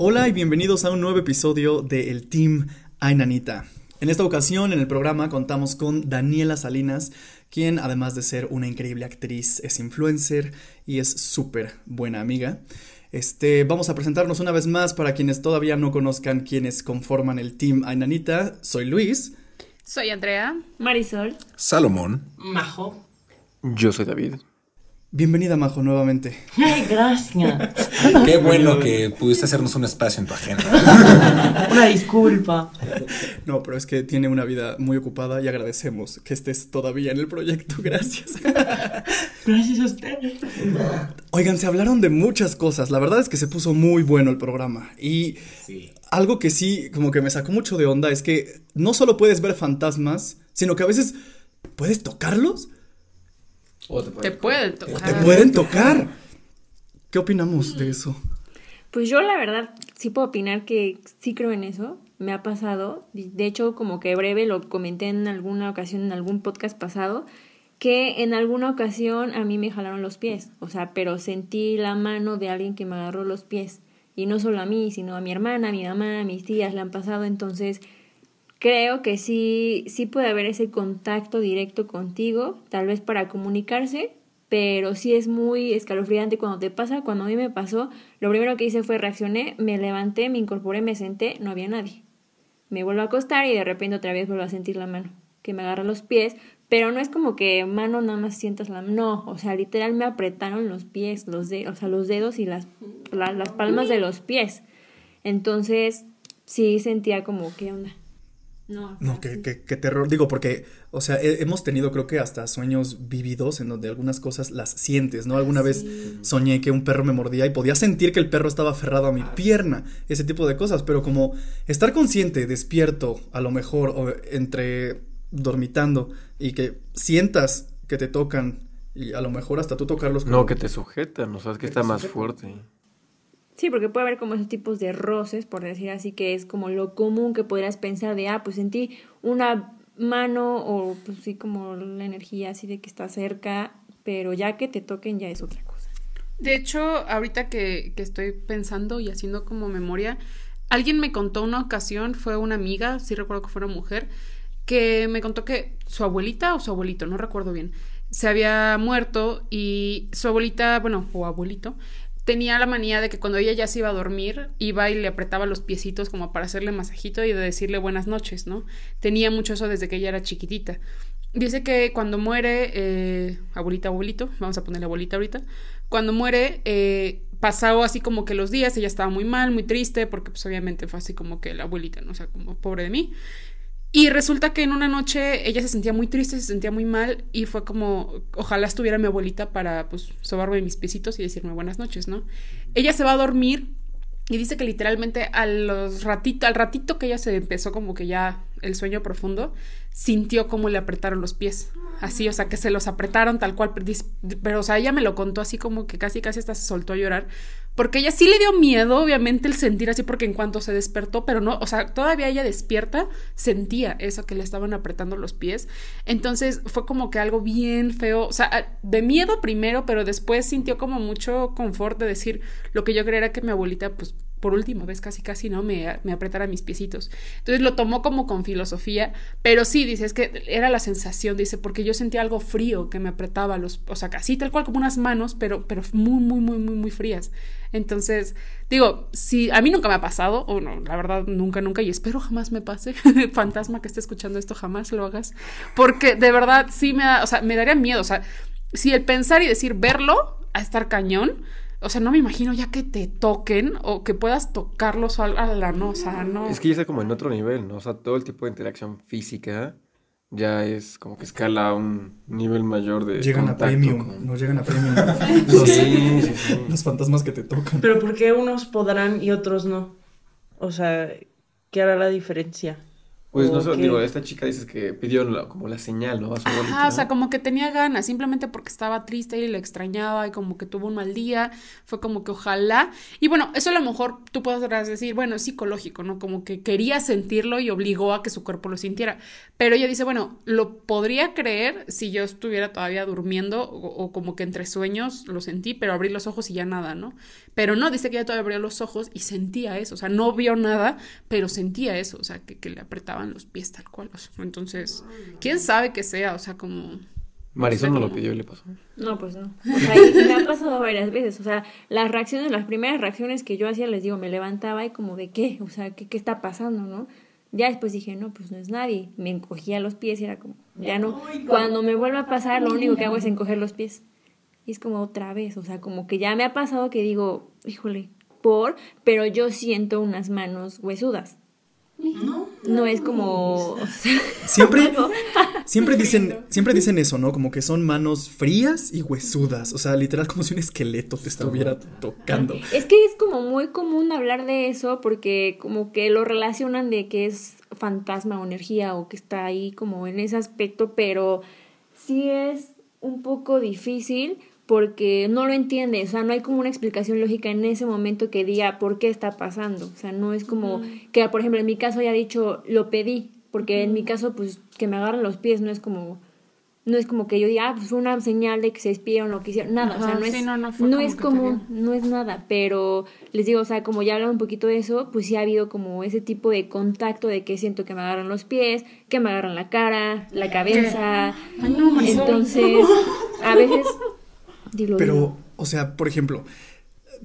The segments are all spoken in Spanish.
Hola y bienvenidos a un nuevo episodio de El Team Ainanita. En esta ocasión en el programa contamos con Daniela Salinas, quien además de ser una increíble actriz es influencer y es súper buena amiga. Este, vamos a presentarnos una vez más para quienes todavía no conozcan quienes conforman el Team Ainanita. Soy Luis. Soy Andrea. Marisol. Salomón. Majo. Yo soy David. Bienvenida, Majo, nuevamente. Ay, gracias. Qué bueno que pudiste hacernos un espacio en tu agenda. Una disculpa. No, pero es que tiene una vida muy ocupada y agradecemos que estés todavía en el proyecto. Gracias. Gracias a ustedes. Oigan, se hablaron de muchas cosas. La verdad es que se puso muy bueno el programa. Y algo que sí, como que me sacó mucho de onda, es que no solo puedes ver fantasmas, sino que a veces puedes tocarlos. Te pueden o tocar. te pueden tocar. ¿Qué opinamos de eso? Pues yo la verdad sí puedo opinar que sí creo en eso. Me ha pasado. De hecho, como que breve lo comenté en alguna ocasión, en algún podcast pasado, que en alguna ocasión a mí me jalaron los pies. O sea, pero sentí la mano de alguien que me agarró los pies. Y no solo a mí, sino a mi hermana, a mi mamá, a mis tías le han pasado. Entonces, creo que sí, sí puede haber ese contacto directo contigo, tal vez para comunicarse, pero sí es muy escalofriante cuando te pasa. Cuando a mí me pasó, lo primero que hice fue reaccioné, me levanté, me incorporé, me senté, no había nadie. Me vuelvo a acostar y de repente otra vez vuelvo a sentir la mano, que me agarra los pies, pero no es como que mano nada más sientas la no, o sea, literal me apretaron los pies, los dedos, o sea, los dedos y las, la- las palmas de los pies. Entonces, sí sentía como, ¿qué onda? No, No, qué, qué- qué terror. Digo, porque, o sea, he- hemos tenido creo que hasta sueños vividos en donde algunas cosas las sientes, ¿no? Alguna vez soñé que un perro me mordía y podía sentir que el perro estaba aferrado a mi pierna, ese tipo de cosas, pero como estar consciente, despierto, a lo mejor, o entre dormitando y que sientas que te tocan y a lo mejor hasta tú tocarlos No, que te sujetan, o sea, es que está más fuerte. Sí, porque puede haber como esos tipos de roces, por decir así, que es como lo común que podrías pensar de, ah, pues sentí una mano o pues sí como la energía así de que está cerca, pero ya que te toquen ya es otra cosa. De hecho, ahorita que, que estoy pensando y haciendo como memoria, alguien me contó una ocasión, fue una amiga, sí recuerdo que fue una mujer, que me contó que su abuelita o su abuelito, no recuerdo bien, se había muerto y su abuelita, bueno, o abuelito, tenía la manía de que cuando ella ya se iba a dormir, iba y le apretaba los piecitos como para hacerle masajito y de decirle buenas noches, ¿no? Tenía mucho eso desde que ella era chiquitita. Dice que cuando muere, eh, abuelita, abuelito, vamos a ponerle abuelita ahorita, cuando muere, eh, pasado así como que los días, ella estaba muy mal, muy triste, porque pues obviamente fue así como que la abuelita, ¿no? O sea, como pobre de mí. Y resulta que en una noche ella se sentía muy triste, se sentía muy mal y fue como, ojalá estuviera mi abuelita para pues sobarme mis piecitos y decirme buenas noches, ¿no? Ella se va a dormir y dice que literalmente a los ratito, al ratito que ella se empezó como que ya el sueño profundo, sintió como le apretaron los pies. Así, o sea, que se los apretaron tal cual, pero o sea, ella me lo contó así como que casi casi hasta se soltó a llorar, porque ella sí le dio miedo, obviamente, el sentir así, porque en cuanto se despertó, pero no, o sea, todavía ella despierta, sentía eso que le estaban apretando los pies. Entonces fue como que algo bien feo, o sea, de miedo primero, pero después sintió como mucho confort de decir lo que yo creía era que mi abuelita, pues por última vez casi casi no me, me apretara mis piecitos. Entonces lo tomó como con filosofía, pero sí, dice, es que era la sensación, dice, porque yo sentía algo frío que me apretaba los, o sea, casi tal cual como unas manos, pero, pero muy, muy, muy, muy, muy frías. Entonces, digo, si a mí nunca me ha pasado, o no, la verdad, nunca, nunca, y espero jamás me pase, fantasma que esté escuchando esto, jamás lo hagas, porque de verdad sí me da, o sea, me daría miedo, o sea, si el pensar y decir verlo, a estar cañón, o sea, no me imagino ya que te toquen o que puedas tocarlos a la no, o sea, no. Es que ya está como en otro nivel, ¿no? O sea, todo el tipo de interacción física ya es como que escala a un nivel mayor de Llegan a premium, con- no llegan a premium. Los, Sí, sí, sí. los fantasmas que te tocan. Pero ¿por qué unos podrán y otros no? O sea, ¿qué hará la diferencia? Pues no ¿O sé, qué? digo, esta chica dices que pidió la- como la señal, ¿no? A su. Ajá, o sea, como que tenía ganas, simplemente porque estaba triste y le extrañaba y como que tuvo un mal día, fue como que ojalá. Y bueno, eso a lo mejor tú podrás decir, bueno, es psicológico, ¿no? Como que quería sentirlo y obligó a que su cuerpo lo sintiera. Pero ella dice, bueno, lo podría creer si yo estuviera todavía durmiendo o, o como que entre sueños lo sentí, pero abrí los ojos y ya nada, ¿no? Pero no, dice que ella todavía abrió los ojos y sentía eso, o sea, no vio nada, pero sentía eso, o sea, que, que le los pies tal cual. o sea, entonces, quién sabe qué sea, o sea, como... Marisol no lo pidió y le pasó. No, pues no. O sea, y me ha pasado varias veces. O sea, las reacciones, las primeras reacciones que yo hacía, les digo, me levantaba y como de qué, o sea, ¿qué, qué está pasando, no? Ya después dije, no, pues no es nadie. Me encogía los pies y era como, ya no. Cuando me vuelve a pasar, lo único que hago es encoger los pies. Y es como otra vez, o sea, como que ya me ha pasado que digo, híjole, por, pero yo siento unas manos huesudas. No es como, Siempre, siempre dicen, siempre dicen eso, ¿no? Como que son manos frías y huesudas. O sea, literal como si un esqueleto te estuviera tocando. Es que es como muy común hablar de eso porque como que lo relacionan de que es fantasma o energía o que está ahí como en ese aspecto, pero sí es un poco difícil porque no lo entiende, o sea, no hay como una explicación lógica en ese momento que diga por qué está pasando, o sea, no es como que, por ejemplo, en mi caso haya dicho, lo pedí, porque en mi caso, pues, que me agarran los pies no es como, no es como que yo diga, ah, pues fue una señal de que se despidieron lo que hicieron, nada, o sea, no es, no, no como es común, no es nada, pero les digo, o sea, como ya hablan un poquito de eso, pues sí ha habido como ese tipo de contacto de que siento que me agarran los pies, que me agarran la cara, la cabeza. Ay, no. Entonces, a veces dilo, dilo. Pero, o sea, por ejemplo,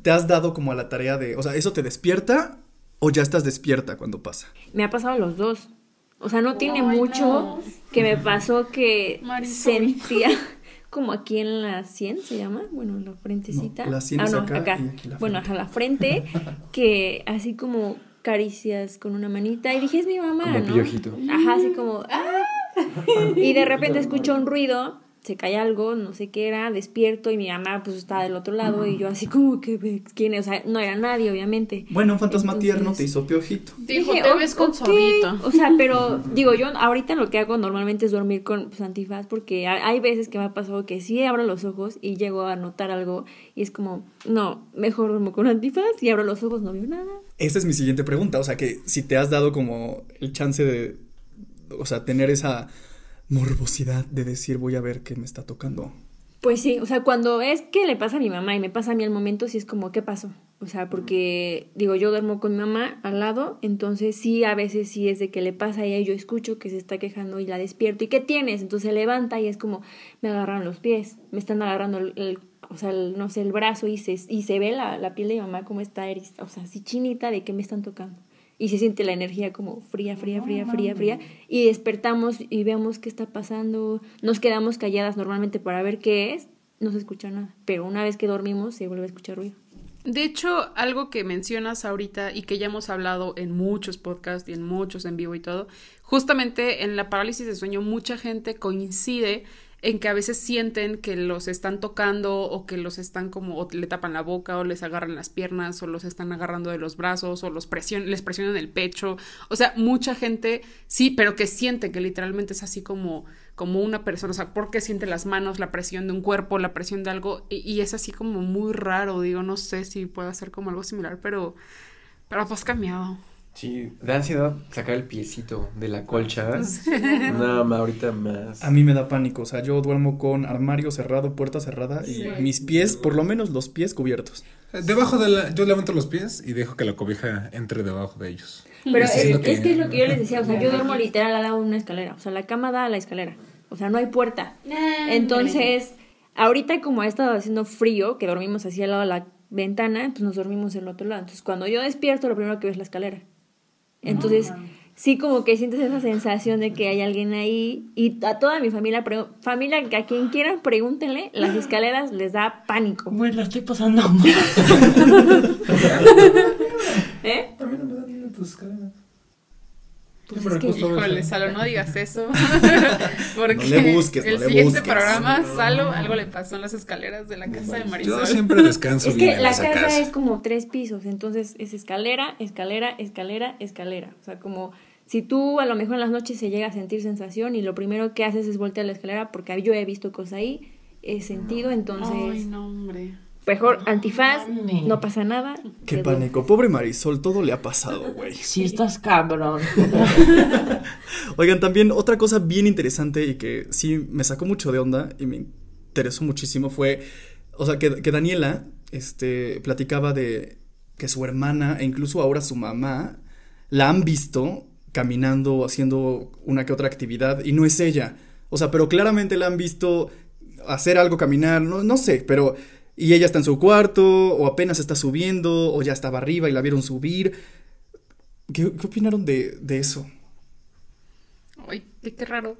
te has dado como a la tarea de, o sea, ¿eso te despierta o ya estás despierta cuando pasa? me ha pasado los dos. O sea, no tiene mucho no. que me pasó que Marisol. sentía como aquí en la sien se llama, bueno, en la frentecita. No, la sien ah, es no, acá acá. y aquí la bueno, ajá, la frente, que así como caricias con una manita y dije, es mi mamá, Como ¿no? piojito. Ajá, así como, ah. Y de repente escucho un ruido, se cae algo, no sé qué era, despierto y mi mamá pues estaba del otro lado y yo así como que, ¿quién es? O sea, no era nadie, obviamente. Bueno, un fantasma Entonces- tierno te hizo piojito. Dijo, Dije, te "O- ves con ok". suavito. O sea, pero digo, yo ahorita lo que hago normalmente es dormir con pues, antifaz porque ha- hay veces que me ha pasado que sí abro los ojos y llego a notar algo y es como, no, mejor duermo con antifaz y abro los ojos, no veo nada. Esa es mi siguiente pregunta, o sea, que si te has dado como el chance de, o sea, tener esa morbosidad de decir voy a ver qué me está tocando. Pues sí, o sea, cuando es que le pasa a mi mamá y me pasa a mí al momento, sí es como, ¿qué pasó? O sea, porque digo, yo duermo con mi mamá al lado, entonces sí, a veces sí es de que le pasa a ella y yo escucho que se está quejando y la despierto. ¿Y qué tienes? Entonces se levanta y es como, me agarran los pies, me están agarrando el, el- o sea, el, no sé, el brazo y se, y se ve la, la piel de mi mamá como está erizada, o sea, así chinita de que me están tocando. Y se siente la energía como fría, fría, fría, fría, fría. Y despertamos y vemos qué está pasando. Nos quedamos calladas normalmente para ver qué es. No se escucha nada. Pero una vez que dormimos se vuelve a escuchar ruido. De hecho, algo que mencionas ahorita y que ya hemos hablado en muchos podcasts y en muchos en vivo y todo, justamente en la parálisis de sueño mucha gente coincide en que a veces sienten que los están tocando o que los están como o le tapan la boca o les agarran las piernas o los están agarrando de los brazos o los presion les presionan el pecho. O sea, mucha gente sí, pero que siente que literalmente es así como como una persona, o sea, porque siente las manos, la presión de un cuerpo, la presión de algo y, es así como muy raro, digo, no sé si puede ser como algo similar, pero pero pues cambiado. Sí, da ansiedad sacar el piecito de la colcha. Nada más ahorita más. A mí me da pánico, o sea, yo duermo con armario cerrado, puerta cerrada y mis pies, por lo menos los pies cubiertos. Debajo de la. Yo levanto los pies y dejo que la cobija entre debajo de ellos. Pero es, es lo es que- es lo que yo les decía. O sea, yo duermo literal al lado de una escalera. O sea, la cama da a la escalera. O sea, no hay puerta. Entonces, ahorita como ha estado haciendo frío, que dormimos así al lado de la ventana, pues nos dormimos del otro lado. Entonces, cuando yo despierto, lo primero que veo es la escalera. Entonces, sí como que sientes esa sensación de que hay alguien ahí. Y a toda mi familia, familia, que a quien quieran, pregúntenle, las escaleras les da pánico. Güey, la estoy pasando mal. ¿Eh? Mí no me dan miedo tus cadenas. Pues es que- Híjole, eso. Salo, no digas eso. Porque No le busques, no el le siguiente busques. programa, Salo, algo le pasó en las escaleras de la casa de Marisol. Yo siempre descanso Es bien que en la esa casa casa. es como tres pisos, entonces es escalera, escalera, escalera, escalera. O sea, como Si tú a lo mejor en las noches se llega a sentir sensación y lo primero que haces es voltear la escalera porque yo he visto cosas ahí, he sentido, entonces Ay, no, hombre. Mejor antifaz, Mami. no pasa nada. Qué pánico. Pobre Marisol, todo le ha pasado, güey. Sí, estás cabrón. Oigan, también otra cosa bien interesante y que sí me sacó mucho de onda y me interesó muchísimo fue, o sea, que, que Daniela, este, platicaba de que su hermana e incluso ahora su mamá la han visto caminando o haciendo una que otra actividad y no es ella. O sea, pero claramente la han visto hacer algo, caminar, no, no sé, pero... Y ella está en su cuarto, o apenas está subiendo, o ya estaba arriba y la vieron subir. ¿Qué, qué opinaron de, de eso? Ay, qué, qué raro.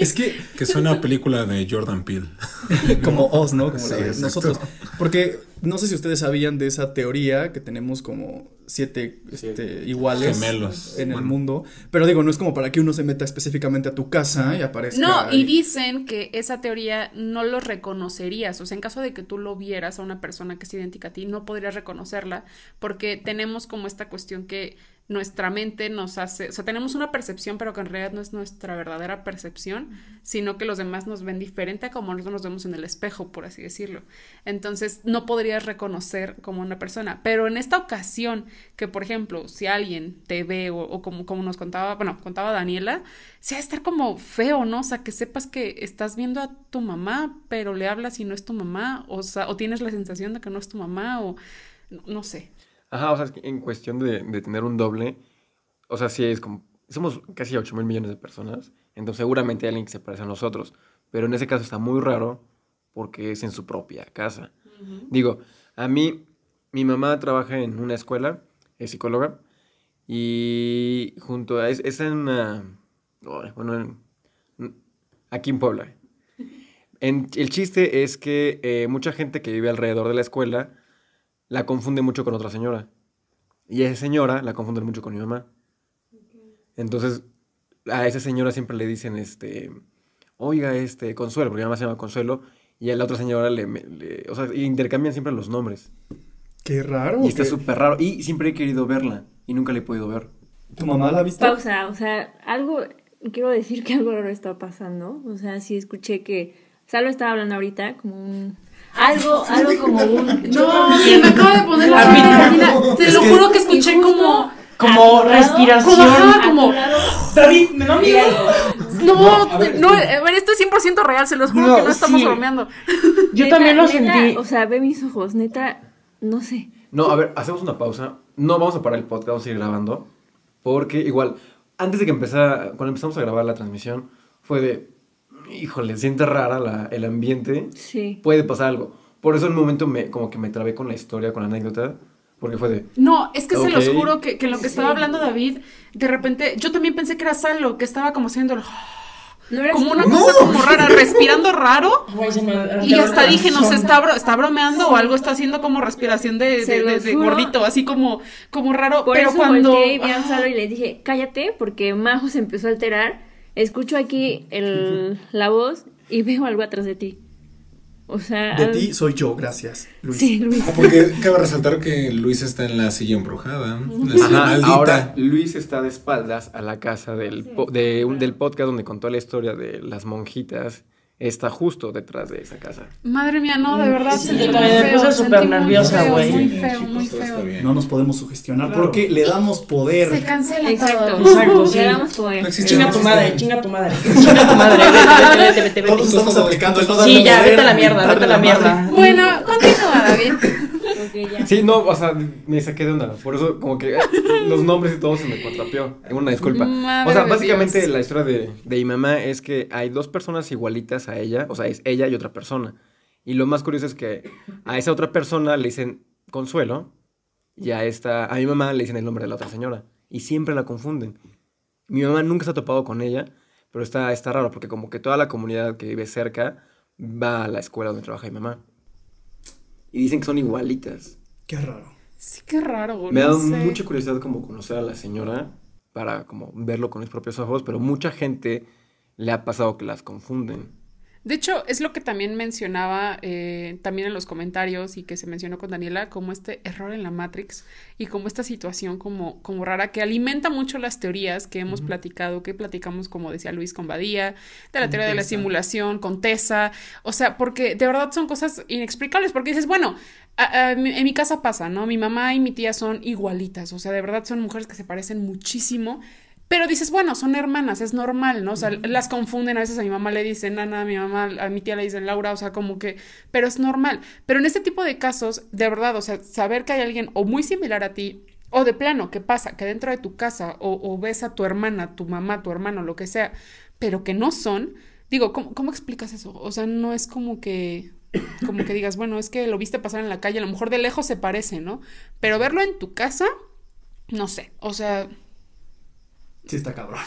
Es que Que suena a película de Jordan Peele. como Oz, ¿no? Como Sí, la de exacto. nosotros. Porque no sé si ustedes sabían de esa teoría que tenemos como siete este, iguales Gemelos. en el mundo. Pero digo, no es como para que uno se meta específicamente a tu casa y aparezca. No, y dicen que esa teoría no lo reconocerías. O sea, en caso de que tú lo vieras a una persona que es idéntica a ti, no podrías reconocerla porque tenemos como esta cuestión que nuestra mente nos hace, o sea, tenemos una percepción, pero que en realidad no es nuestra verdadera percepción, sino que los demás nos ven diferente a como nosotros nos vemos en el espejo, por así decirlo. Entonces, no podrías reconocer como una persona. Pero en esta ocasión, que por ejemplo, si alguien te ve o, o como, como nos contaba, bueno, contaba Daniela, sí va a estar como feo, ¿no? O sea, que sepas que estás viendo a tu mamá, pero le hablas y no es tu mamá, o sea, o tienes la sensación de que no es tu mamá, o no, no sé. Ajá, o sea, en cuestión de, de tener un doble, o sea, sí es como, somos casi 8 mil millones de personas, entonces seguramente hay alguien que se parece a nosotros, pero en ese caso está muy raro porque es en su propia casa. Digo, a mí, mi mamá trabaja en una escuela, es psicóloga, y junto a, es, es en una, bueno, en- aquí en Puebla. En- el chiste es que eh, mucha gente que vive alrededor de la escuela la confunde mucho con otra señora. Y esa señora la confunde mucho con mi mamá. Entonces, a esa señora siempre le dicen, este, oiga, este, Consuelo, porque mi mamá se llama Consuelo, y a la otra señora le, le- o sea, intercambian siempre los nombres. Qué raro. Y está súper raro. Y siempre he querido verla, y nunca la he podido ver. ¿Tu mamá la ha visto? Pausa, o sea, algo, quiero decir que algo raro está pasando. O sea, sí escuché que Salo estaba hablando ahorita como un... Algo, algo como un... No, se me acaba de poner la gallina. Te lo juro que escuché como. Como respiración. Como, ajá, como- David, me da miedo. No, a ver, no, a ver, esto es 100% real, se los juro No, que no estamos sí. bromeando. Yo neta, también lo neta, sentí. O sea, ve mis ojos, neta, no sé. No, a ver, hacemos una pausa. No vamos a parar el podcast, vamos a seguir grabando. Porque igual, antes de que empezara, cuando empezamos a grabar la transmisión, fue de, híjole, siente rara la- el ambiente. Sí. Puede pasar algo. Por eso en un momento me, como que me trabé con la historia, con la anécdota. Porque fue de, No, es que se los juro que, que lo que estaba hablando David, de repente, yo también pensé que era Salo, que estaba como haciendo el- No como una cosa como rara, respirando raro. Y hasta dije, no sé, está, bro- está bromeando o algo está haciendo como respiración de, de- de- de gordito, así como, como raro. Por pero eso cuando. volteé y vi a Salo y le dije, cállate, porque Majo se empezó a alterar. Escucho aquí el, la voz y veo algo atrás de ti. O sea... De al- ti soy yo, gracias, Luis. Sí, Luis. Ah, porque cabe resaltar que Luis está en la silla embrujada. La silla Ajá, maldita. ahora Luis está de espaldas a la casa del, po- de un- del podcast donde contó la historia de las monjitas. Está justo detrás de esa casa. Madre mía, no, de verdad Sí, sentí muy me feo. puse súper muy nerviosa, feo, güey. Muy feo, muy feo. No nos podemos sugestionar porque le damos poder. Se cancela Exacto. todo. Exacto, sí. Le damos poder. No existe Chinga no tu madre, chinga tu madre. Chinga tu madre. Vete, vete, vete, vete, vete. Todos estamos aplicando el no Sí, ya, poder, vete a la mierda, vete a la mierda. Bueno, continúa, David. Ya. Sí, no, o sea, me saqué de onda. Por eso, como que eh, los nombres y todo se me contrapió. Una disculpa. Madre o sea, básicamente Dios. la historia de, de mi mamá es que hay dos personas igualitas a ella. O sea, es ella y otra persona. Y lo más curioso es que a esa otra persona le dicen Consuelo. Y a esta, a mi mamá le dicen el nombre de la otra señora. Y siempre la confunden. Mi mamá nunca se ha topado con ella. Pero está, está raro porque como que toda la comunidad que vive cerca va a la escuela donde trabaja mi mamá. Y dicen que son igualitas. Qué raro. Sí, qué raro. Me ha dado sé. mucha curiosidad como conocer a la señora para como verlo con mis propios ojos, pero mucha gente le ha pasado que las confunden. De hecho, es lo que también mencionaba eh, también en los comentarios y que se mencionó con Daniela, como este error en la Matrix y como esta situación como, como rara que alimenta mucho las teorías que hemos platicado, que platicamos, como decía Luis, con Badía, de la Con teoría de la simulación, con Tessa, o sea, porque de verdad son cosas inexplicables, porque dices, bueno, a- a- en mi casa pasa, ¿no? Mi mamá y mi tía son igualitas, o sea, de verdad son mujeres que se parecen muchísimo. Pero dices, bueno, son hermanas, es normal, ¿no? O sea, las confunden, a veces a mi mamá le dicen Ana, a mi mamá, a mi tía le dicen Laura, o sea, como que, pero es normal. Pero en este tipo de casos, de verdad, o sea, saber que hay alguien o muy similar a ti, o de plano, que pasa, que dentro de tu casa, o, o ves a tu hermana, tu mamá, tu hermano, lo que sea, pero que no son, digo, ¿cómo, cómo explicas eso? O sea, no es como que, como que digas, bueno, es que lo viste pasar en la calle, a lo mejor de lejos se parece, ¿no? Pero verlo en tu casa, no sé, o sea, Sí, está cabrón.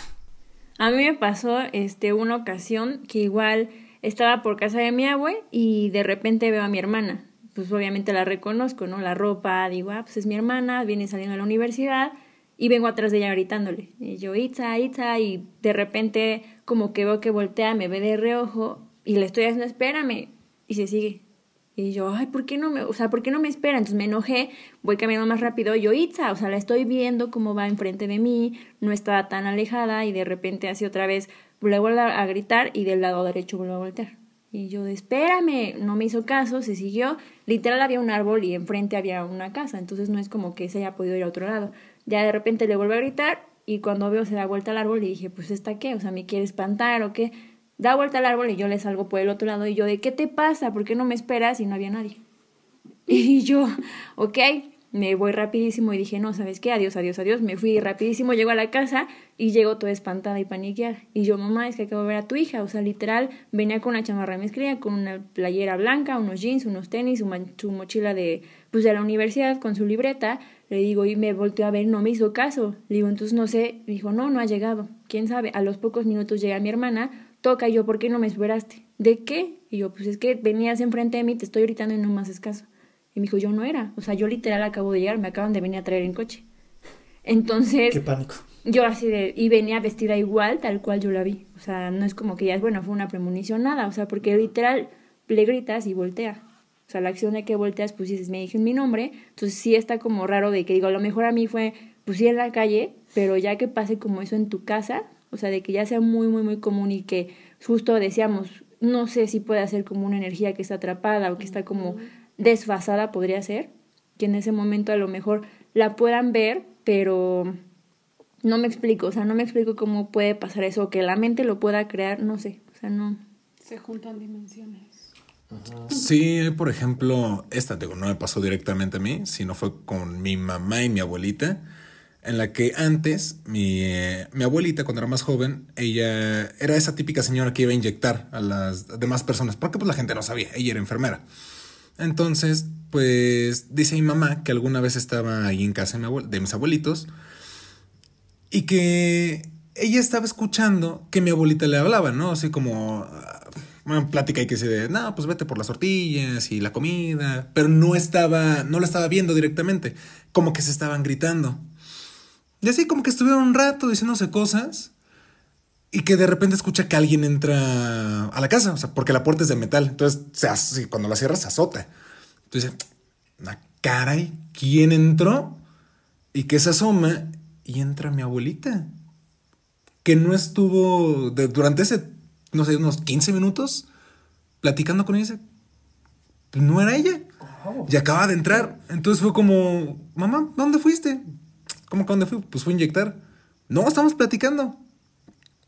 A mí me pasó este una ocasión que igual estaba por casa de mi abue y de repente veo a mi hermana. Pues obviamente la reconozco, ¿no? La ropa, digo, ah, pues es mi hermana, viene saliendo de la universidad y vengo atrás de ella gritándole. Y yo, Itza, Itza, y de repente como que veo que voltea, me ve de reojo y le estoy haciendo, espérame, y se sigue. Y yo, ay, ¿por qué no me, o sea, ¿por qué no me espera? Entonces me enojé, voy caminando más rápido, yo, Itza, o sea, la estoy viendo cómo va enfrente de mí, no estaba tan alejada y de repente así otra vez le vuelvo a a gritar y del lado derecho vuelvo a voltear. Y yo, espérame, no me hizo caso, se siguió. Literal había un árbol y enfrente había una casa, entonces no es como que se haya podido ir a otro lado. Ya de repente le vuelvo a gritar y cuando veo se da vuelta al árbol y dije, pues ¿esta qué? O sea, ¿me quiere espantar o qué? Da vuelta al árbol y yo le salgo por el otro lado y yo, ¿de qué te pasa? ¿Por qué no me esperas? Y no había nadie. Y yo, ok, me voy rapidísimo y dije, no, ¿sabes qué? Adiós, adiós, adiós. Me fui rapidísimo, llego a la casa y llego toda espantada y paniqueada. Y yo, mamá, es que acabo de ver a tu hija. O sea, literal, venía con una chamarra mezclilla, con una playera blanca, unos jeans, unos tenis, su, su mochila de, pues, de la universidad con su libreta. Le digo, y me volteó a ver, no me hizo caso. Le digo, entonces no sé. Dijo, no, no ha llegado. ¿Quién sabe? A los pocos minutos llega mi hermana, toca y yo, ¿por qué no me esperaste? ¿De qué? Y yo, pues es que venías enfrente de mí, te estoy gritando y no me haces caso. Y me dijo, yo no era. O sea, yo literal acabo de llegar, me acaban de venir a traer en coche. Entonces, Qué pánico. yo así de, y venía vestida igual, tal cual yo la vi. O sea, no es como que ya, bueno, fue una premonición, nada. O sea, porque literal le gritas y voltea. O sea, la acción de que volteas, pues dices, me dije mi nombre. Entonces sí está como raro de que digo, a lo mejor a mí fue, pues sí en la calle, pero ya que pase como eso en tu casa, o sea, de que ya sea muy, muy, muy común y que justo decíamos, no sé si puede ser como una energía que está atrapada o que está como desfasada, podría ser, que en ese momento a lo mejor la puedan ver, pero no me explico, o sea, no me explico cómo puede pasar eso, o que la mente lo pueda crear, no sé, o sea, no. se juntan dimensiones. Sí, por ejemplo, esta digo, no me pasó directamente a mí, sino fue con mi mamá y mi abuelita, en la que antes mi, mi abuelita, cuando era más joven, ella era esa típica señora que iba a inyectar a las demás personas, porque pues la gente no sabía, ella era enfermera. Entonces, pues dice mi mamá que alguna vez estaba ahí en casa de mis abuelitos y que ella estaba escuchando que mi abuelita le hablaba, ¿no? Así como ah, una plática y que se de, no, pues vete por las tortillas y la comida, pero no estaba, no la estaba viendo directamente, como que se estaban gritando. Y así como que estuvieron un rato diciéndose cosas y que de repente escucha que alguien entra a la casa, o sea, porque la puerta es de metal, entonces se as- cuando la cierras se azota. Entonces, una caray, ¿quién entró? Y que se asoma y entra mi abuelita, que no estuvo de- durante ese, no sé, unos 15 minutos platicando con ella. dice, "Pues No era ella. Y acaba de entrar. Entonces fue como, mamá, ¿dónde fuiste? ¿Cómo que dónde fui? Pues fui a inyectar. No, estamos platicando.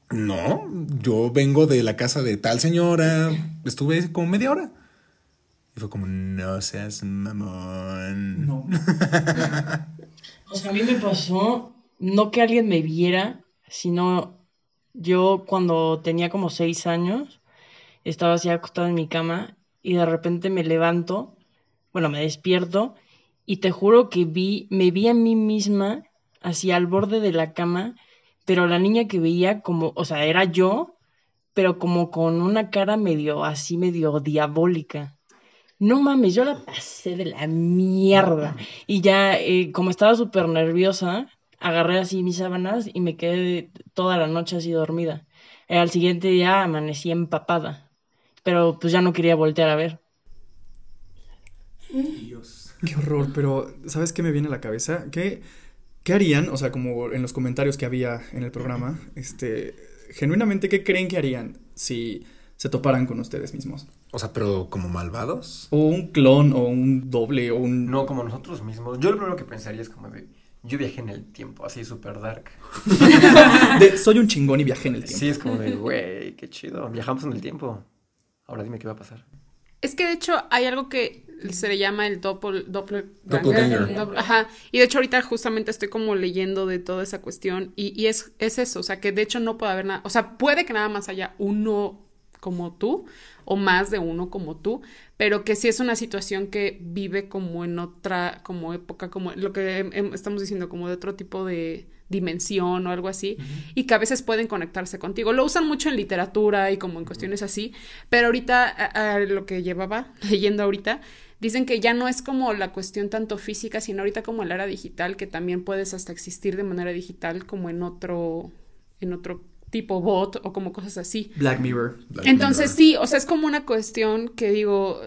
No, yo vengo de la casa de tal señora. Estuve ahí como media hora. Y fue como, no seas mamón. No. O sea, a mí me pasó no que alguien me viera, sino yo cuando tenía como seis años, estaba así acostada en mi cama y de repente me levanto, bueno, me despierto y te juro que vi, me vi a mí misma así al borde de la cama, pero la niña que veía como, o sea, era yo, pero como con una cara medio así, medio diabólica. No mames, yo la pasé de la mierda. Y ya, eh, como estaba súper nerviosa, agarré así mis sábanas y me quedé toda la noche así dormida. Eh, al siguiente día amanecí empapada. pero pues ya no quería voltear a ver. Dios. Qué horror, pero ¿sabes qué me viene a la cabeza? ¿Qué, ¿Qué harían? O sea, como en los comentarios que había en el programa, este, genuinamente, ¿qué creen que harían si se toparan con ustedes mismos? O sea, pero como malvados. O un clon, o un doble, o un... No, como nosotros mismos. Yo lo primero que pensaría es como de, yo viajé en el tiempo, así súper dark. De, soy un chingón y viajé en el tiempo. Sí, es como de, güey, qué chido, viajamos en el tiempo. Ahora dime qué va a pasar. Es que de hecho hay algo que se le llama el doppel, doppel, Doppelganger. doppel- ajá. Y de hecho ahorita justamente estoy como leyendo de toda esa cuestión y, y es, es eso, o sea que de hecho no puede haber nada, o sea, puede que nada más haya uno como tú o más de uno como tú, pero que sí es una situación que vive como en otra, como época, como lo que em- em- estamos diciendo, como de otro tipo de dimensión o algo así, y que a veces pueden conectarse contigo. Lo usan mucho en literatura y como en cuestiones así, pero ahorita a- a lo que llevaba leyendo ahorita, dicen que ya no es como la cuestión tanto física, sino ahorita como el era digital, que también puedes hasta existir de manera digital como en otro, en otro tipo bot o como cosas así. Black Mirror. Black Entonces Mirror. sí, o sea, es como una cuestión que digo,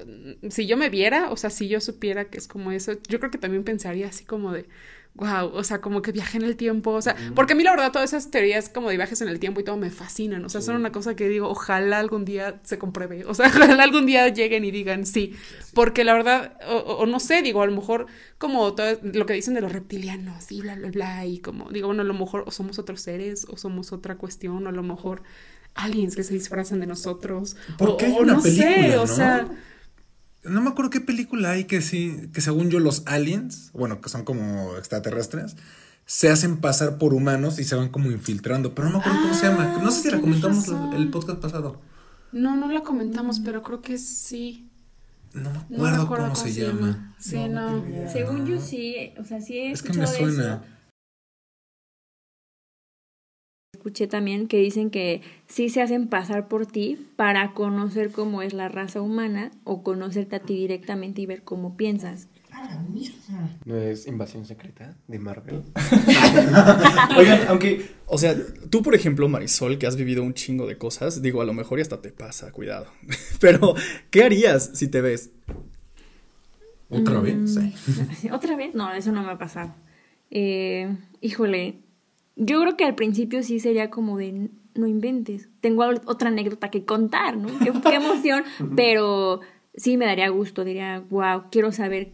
si yo me viera, o sea, si yo supiera que es como eso, yo creo que también pensaría así como de, wow, o sea, como que viaje en el tiempo, o sea, porque a mí la verdad todas esas teorías como de viajes en el tiempo y todo me fascinan, o sea, son una cosa que digo, ojalá algún día se compruebe, o sea, ojalá algún día lleguen y digan sí, porque la verdad, o, o- no sé, digo, a lo mejor como todo lo que dicen de los reptilianos y bla, bla, bla, y como, digo, bueno, a lo mejor o somos otros seres o somos otra cuestión, o a lo mejor aliens que se disfrazan de nosotros. ¿Por o, qué hay o no sé, o sea, No me acuerdo qué película hay que sí, que según yo los aliens, bueno, que son como extraterrestres, se hacen pasar por humanos y se van como infiltrando, pero no me acuerdo cómo se llama. No sé si la comentamos razón. el podcast pasado. no, no la comentamos, pero creo que sí. No me No acuerdo, me acuerdo cómo, se, llama. Sí, no. Según yo sí, o sea, sí he Es que me suena. eso. Escuché también que dicen que sí se hacen pasar por ti para conocer cómo es la raza humana o conocerte a ti directamente y ver cómo piensas. ¿No es Invasión Secreta de Marvel? Oigan, aunque, o sea, tú, por ejemplo, Marisol, que has vivido un chingo de cosas, digo, a lo mejor y hasta te pasa, cuidado. Pero, ¿qué harías si te ves? ¿Otra vez? Sí. ¿Otra vez? No, eso no me ha pasado. Eh, híjole, yo creo que al principio sí sería como de no inventes. Tengo otra anécdota que contar, ¿no? Qué, qué emoción, pero sí me daría gusto, diría, wow, quiero saber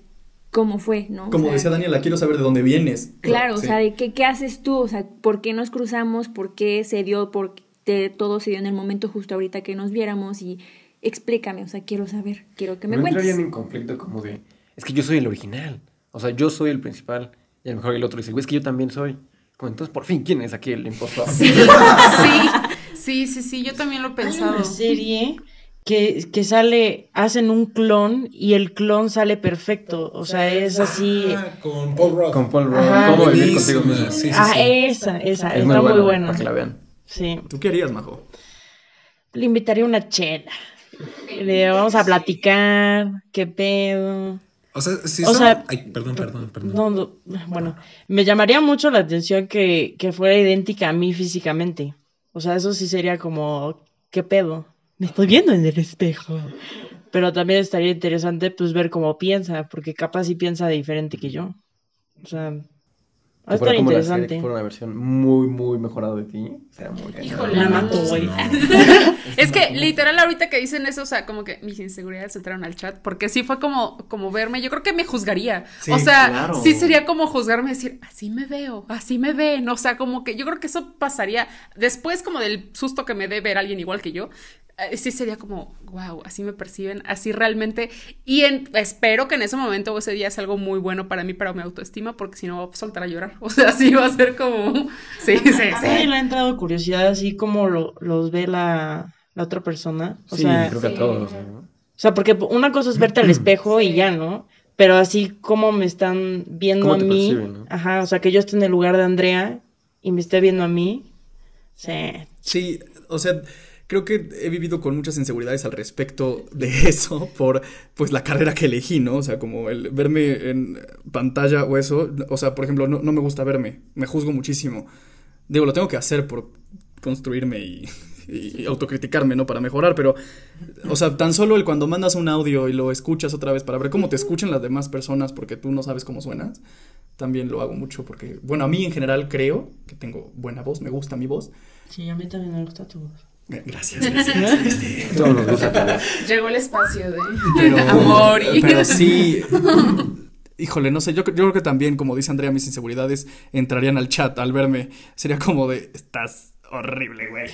cómo fue, ¿no? O Como sea, decía Daniela, quiero saber de dónde vienes. Claro, o Sí. sea, de qué, qué haces tú, o sea, por qué nos cruzamos, por qué se dio, por qué todo se dio en el momento justo ahorita que nos viéramos y explícame, o sea, quiero saber, quiero que me ¿No cuentes. entrarían en conflicto como de, es que yo soy el original? O sea, yo soy el principal. Y a lo mejor el otro dice, güey, es que yo también soy. Como, entonces, por fin, ¿quién es aquí el impostor? Sí, sí, sí, sí, sí, yo también lo he Hay pensado. una serie que, que sale, hacen un clon y el clon sale perfecto. O sea, es así. Ah, con Paul Rudd. Con Paul Rudd. Ajá. ¿Cómo vivir contigo mismo? sí, sí, ah, sí. esa, esa, Es está muy buena. Para que la vean. Sí. ¿Tú qué harías, Majo? Le invitaría una chela. Le vamos a platicar, qué pedo. O sea, si O son- sea, Ay, perdón, perdón, perdón. No, no, bueno, me llamaría mucho la atención que, que fuera idéntica a mí físicamente. O sea, eso sí sería como, ¿qué pedo? Me estoy viendo en el espejo. Pero también estaría interesante pues ver cómo piensa, porque capaz sí piensa diferente que yo. O sea, va a Que fuera como la serie, que fuera una versión muy, muy mejorada de ti. Será muy cañón. Híjole, La mato, güey. Es que literal ahorita que dicen eso, o sea, como que mis inseguridades entraron al chat, porque sí fue como, como verme, yo creo que me juzgaría. Sí, o sea, claro. sí sería como juzgarme, decir, así me veo, así me ven, o sea, como que yo creo que eso pasaría después como del susto que me dé ver a alguien igual que yo. Eh, Sí sería como, wow, así me perciben, así realmente. Y en- espero que en ese momento o ese día es algo muy bueno para mí, para mi autoestima, porque si no voy a soltar a llorar. O sea, sí va a ser como, sí, sí, A mí sí. le ha entrado curiosidad así como lo- los ve la, la otra persona. O sí, sea, creo que a todos. ¿no? O sea, porque una cosa es verte al espejo y ya, ¿no? Pero así como me están viendo ¿Cómo a te mí. perciben, no? Ajá, o sea, que yo esté en el lugar de Andrea y me esté viendo a mí. Sí. Sí, o sea, creo que he vivido con muchas inseguridades al respecto de eso por pues la carrera que elegí, ¿no? O sea, como el verme en pantalla o eso, o sea, por ejemplo, no, no me gusta verme, me juzgo muchísimo. Digo, lo tengo que hacer por construirme y, y, autocriticarme, ¿no? Para mejorar, pero, o sea, tan solo el cuando mandas un audio y lo escuchas otra vez para ver cómo te escuchan las demás personas porque tú no sabes cómo suenas, también lo hago mucho porque, bueno, a mí en general creo que tengo buena voz, me gusta mi voz. Sí, a mí también me gusta tu voz. Gracias, gracias. este, Todos nos gusta todo. Llegó el espacio de pero, amor y... pero sí. Híjole, no sé, yo, yo creo que también, como dice Andrea, mis inseguridades entrarían al chat al verme. Sería como de, estás horrible, güey.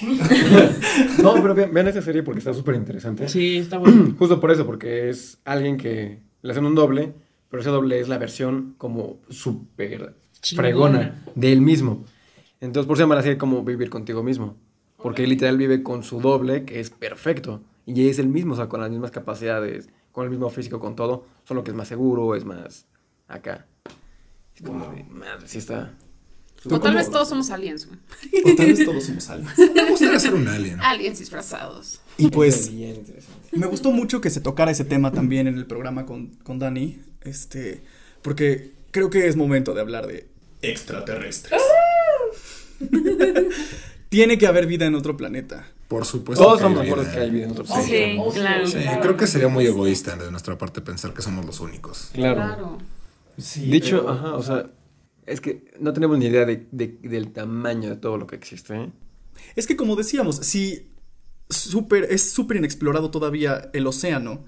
No, pero vean, vean esa serie porque está súper interesante. Sí, está bueno. Justo por eso, porque es alguien que le hacen un doble, pero ese doble es la versión como súper fregona de él mismo. Entonces, por eso se llama la serie como vivir contigo mismo. Porque él literal vive con su doble, que es perfecto. Y es el mismo, o sea, con las mismas capacidades, con el mismo físico, con todo. Solo que es más seguro, es más acá. Es como de, madre, sí está. O tal vez todos somos aliens, güey. O tal vez todos somos aliens. Me gustaría ser un alien. Aliens disfrazados. Y pues, me gustó mucho que se tocara ese tema también en el programa con, con Dani. Este, porque creo que es momento de hablar de extraterrestres. Tiene que haber vida en otro planeta. Por supuesto. Todos estamos de acuerdo que hay vida en otro Sí, planeta. claro. Sí, creo que sería muy egoísta de nuestra parte pensar que somos los únicos. Claro. Claro. de hecho, ajá, o sea, es que no tenemos ni idea de, de- del tamaño de todo lo que existe. ¿eh? Es que como decíamos, si súper es súper inexplorado todavía el océano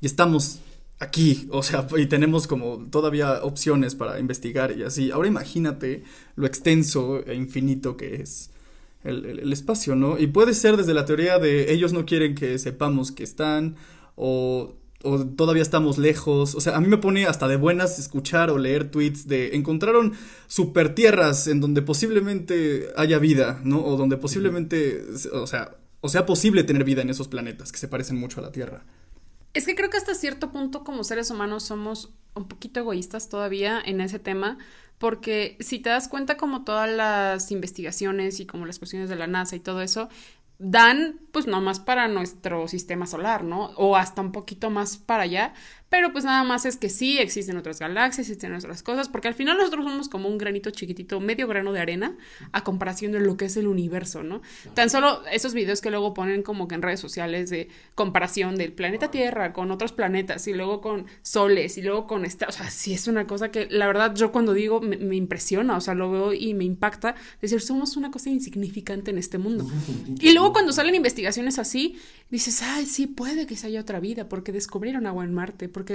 y estamos aquí, o sea, y tenemos como todavía opciones para investigar y así. Ahora imagínate lo extenso e infinito que es el, el- el espacio, ¿no? Y puede ser desde la teoría de ellos no quieren que sepamos que están o, o todavía estamos lejos. O sea, a mí me pone hasta de buenas escuchar o leer tweets de encontraron super tierras en donde posiblemente haya vida, ¿no? O donde posiblemente, o sea, o sea posible tener vida en esos planetas que se parecen mucho a la Tierra. Es que creo que hasta cierto punto como seres humanos somos un poquito egoístas todavía en ese tema, porque si te das cuenta como todas las investigaciones y como las cuestiones de la NASA y todo eso, dan pues no más para nuestro sistema solar, ¿no? O hasta un poquito más para allá, pero pues nada más es que sí existen otras galaxias, existen otras cosas, porque al final nosotros somos como un granito chiquitito, medio grano de arena, a comparación de lo que es el universo, ¿no? Tan solo esos videos que luego ponen como que en redes sociales de comparación del planeta Tierra con otros planetas y luego con soles y luego con esta, o sea, sí es una cosa que la verdad yo cuando digo me, me impresiona, o sea, lo veo y me impacta, decir, somos una cosa insignificante en este mundo. Y luego cuando salen investigaciones así, dices, ay, sí, puede que se haya otra vida, porque descubrieron agua en Marte, porque...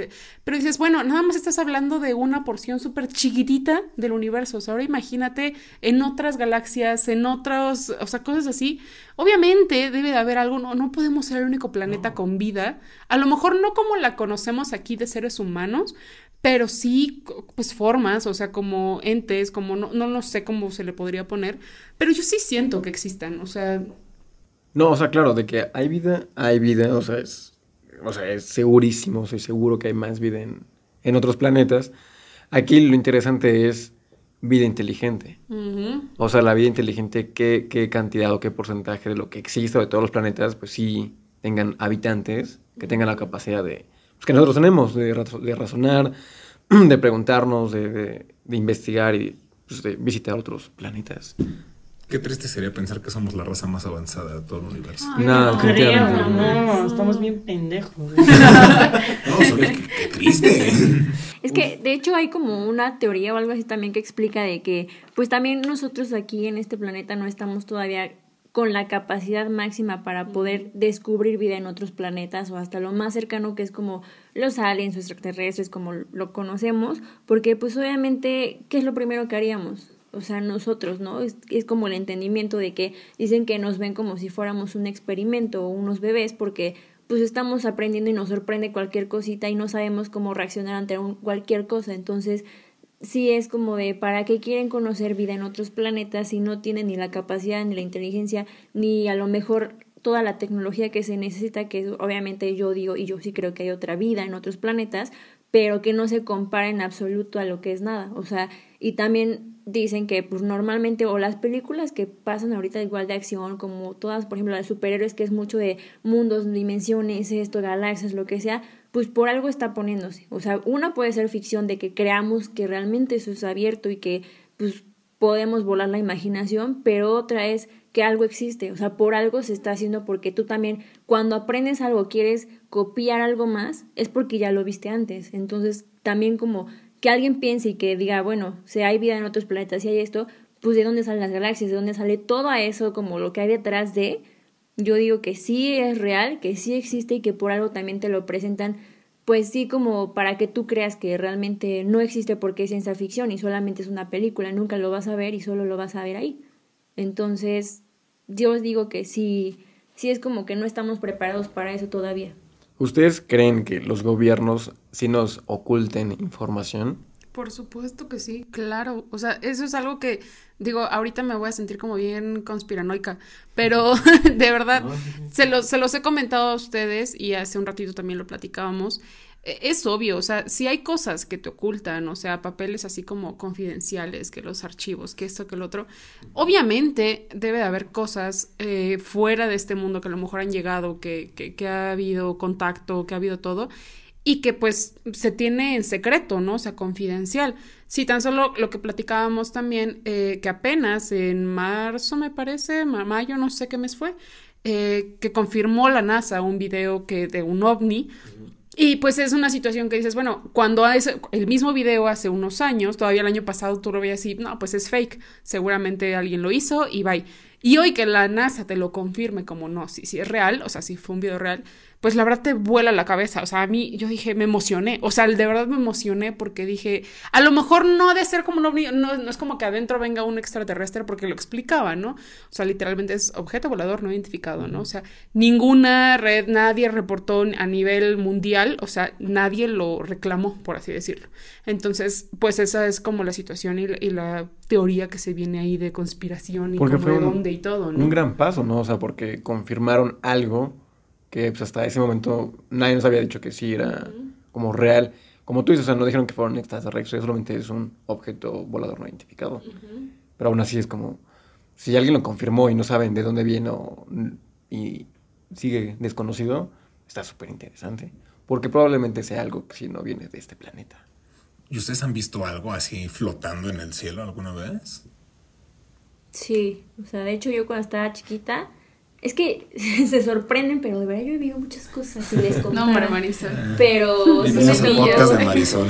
Pero dices, bueno, nada más estás hablando de una porción súper chiquitita del universo, o sea, ahora imagínate en otras galaxias, en otros, o sea, cosas así. Obviamente debe de haber algo, no, no podemos ser el único planeta con vida, a lo mejor no como la conocemos aquí de seres humanos, pero sí, pues formas, o sea, como entes, como no, no, no sé cómo se le podría poner, pero yo sí siento que existan, o sea, No, o sea, claro, de que hay vida, hay vida, o sea, es, o sea, es segurísimo, soy seguro que hay más vida en, en otros planetas. Aquí lo interesante es vida inteligente. O sea, la vida inteligente, qué, qué cantidad o qué porcentaje de lo que existe o de todos los planetas, pues sí tengan habitantes, que tengan la capacidad de, pues que nosotros tenemos, de, de razonar, de preguntarnos, de, de- de investigar y pues, de visitar otros planetas. Qué triste sería pensar que somos la raza más avanzada de todo el universo. Ay, No, no. Creo, definitivamente no, estamos bien pendejos. No, solo qué triste. Es que de hecho hay como una teoría o algo así también que explica de que pues también nosotros aquí en este planeta no estamos todavía con la capacidad máxima para poder descubrir vida en otros planetas o hasta lo más cercano que es como los aliens o extraterrestres como lo conocemos, porque pues obviamente, ¿qué es lo primero que haríamos? O sea, nosotros, ¿no? Es, es como el entendimiento de que dicen que nos ven como si fuéramos un experimento o unos bebés porque pues estamos aprendiendo y nos sorprende cualquier cosita y no sabemos cómo reaccionar ante un- cualquier cosa. Entonces, sí es como de para qué quieren conocer vida en otros planetas si no tienen ni la capacidad ni la inteligencia ni a lo mejor toda la tecnología que se necesita, que obviamente yo digo y yo sí creo que hay otra vida en otros planetas, pero que no se compara en absoluto a lo que es nada. O sea, y también dicen que pues normalmente o las películas que pasan ahorita igual de acción como todas por ejemplo las superhéroes que es mucho de mundos dimensiones esto galaxias lo que sea pues por algo está poniéndose o sea una puede ser ficción de que creamos que realmente eso es abierto y que pues podemos volar la imaginación, pero otra es que algo existe, o sea, por algo se está haciendo porque tú también cuando aprendes algo, quieres copiar algo más, es porque ya lo viste antes. Entonces, también como que alguien piense y que diga, bueno, si hay vida en otros planetas y hay esto, pues de dónde salen las galaxias, de dónde sale todo eso, como lo que hay detrás de, yo digo que sí es real, que sí existe y que por algo también te lo presentan, pues sí como para que tú creas que realmente no existe porque es ciencia ficción y solamente es una película, nunca lo vas a ver y solo lo vas a ver ahí. Entonces, yo os digo que sí, sí es como que no estamos preparados para eso todavía. ¿Ustedes creen que los gobiernos sí nos oculten información? Por supuesto que sí, claro. O sea, eso es algo que, digo, ahorita me voy a sentir como bien conspiranoica, pero de verdad, se, los, se los he comentado a ustedes y hace un ratito también lo platicábamos. E, es obvio, o sea, si hay cosas que te ocultan, o sea, papeles así como confidenciales, que los archivos, que esto, que el otro, obviamente debe de haber cosas eh, fuera de este mundo que a lo mejor han llegado, que, que, que ha habido contacto, que ha habido todo, y que pues se tiene en secreto, ¿no? O sea, confidencial. Sí, tan solo lo que platicábamos también, eh, que apenas en marzo, me parece, mayo, no sé qué mes fue, eh, que confirmó la NASA un video que de un ovni. Y pues es una situación que dices, bueno, cuando hace el mismo video hace unos años, todavía el año pasado tú lo veías y, no, pues es fake, seguramente alguien lo hizo y bye. Y hoy que la NASA te lo confirme como no, si, si es real, o sea, si fue un video real, pues la verdad te vuela la cabeza. O sea, a mí yo dije, me emocioné. O sea, de verdad me emocioné porque dije, a lo mejor no ha de ser como no, no es como que adentro venga un extraterrestre porque lo explicaba, ¿no? O sea, literalmente es objeto volador no identificado, ¿no? O sea, ninguna red, nadie reportó a nivel mundial, o sea, nadie lo reclamó, por así decirlo. Entonces, pues esa es como la situación y, la teoría que se viene ahí de conspiración y como de dónde y todo, ¿no? Un gran paso, ¿no? O sea, porque confirmaron algo que pues, hasta ese momento nadie nos había dicho que sí era como real. Como tú dices, o sea, no dijeron que fueron extraterrestres, solamente es un objeto volador no identificado. Pero aún así es como, si alguien lo confirmó y no saben de dónde viene y sigue desconocido, está súper interesante. Porque probablemente sea algo que si no viene de este planeta. ¿Y ustedes han visto algo así flotando en el cielo alguna vez? Sí, o sea, de hecho yo cuando estaba chiquita es que se sorprenden, pero de verdad yo he vivido muchas cosas y les contara. No, para Marisol. Pero son de Marisol.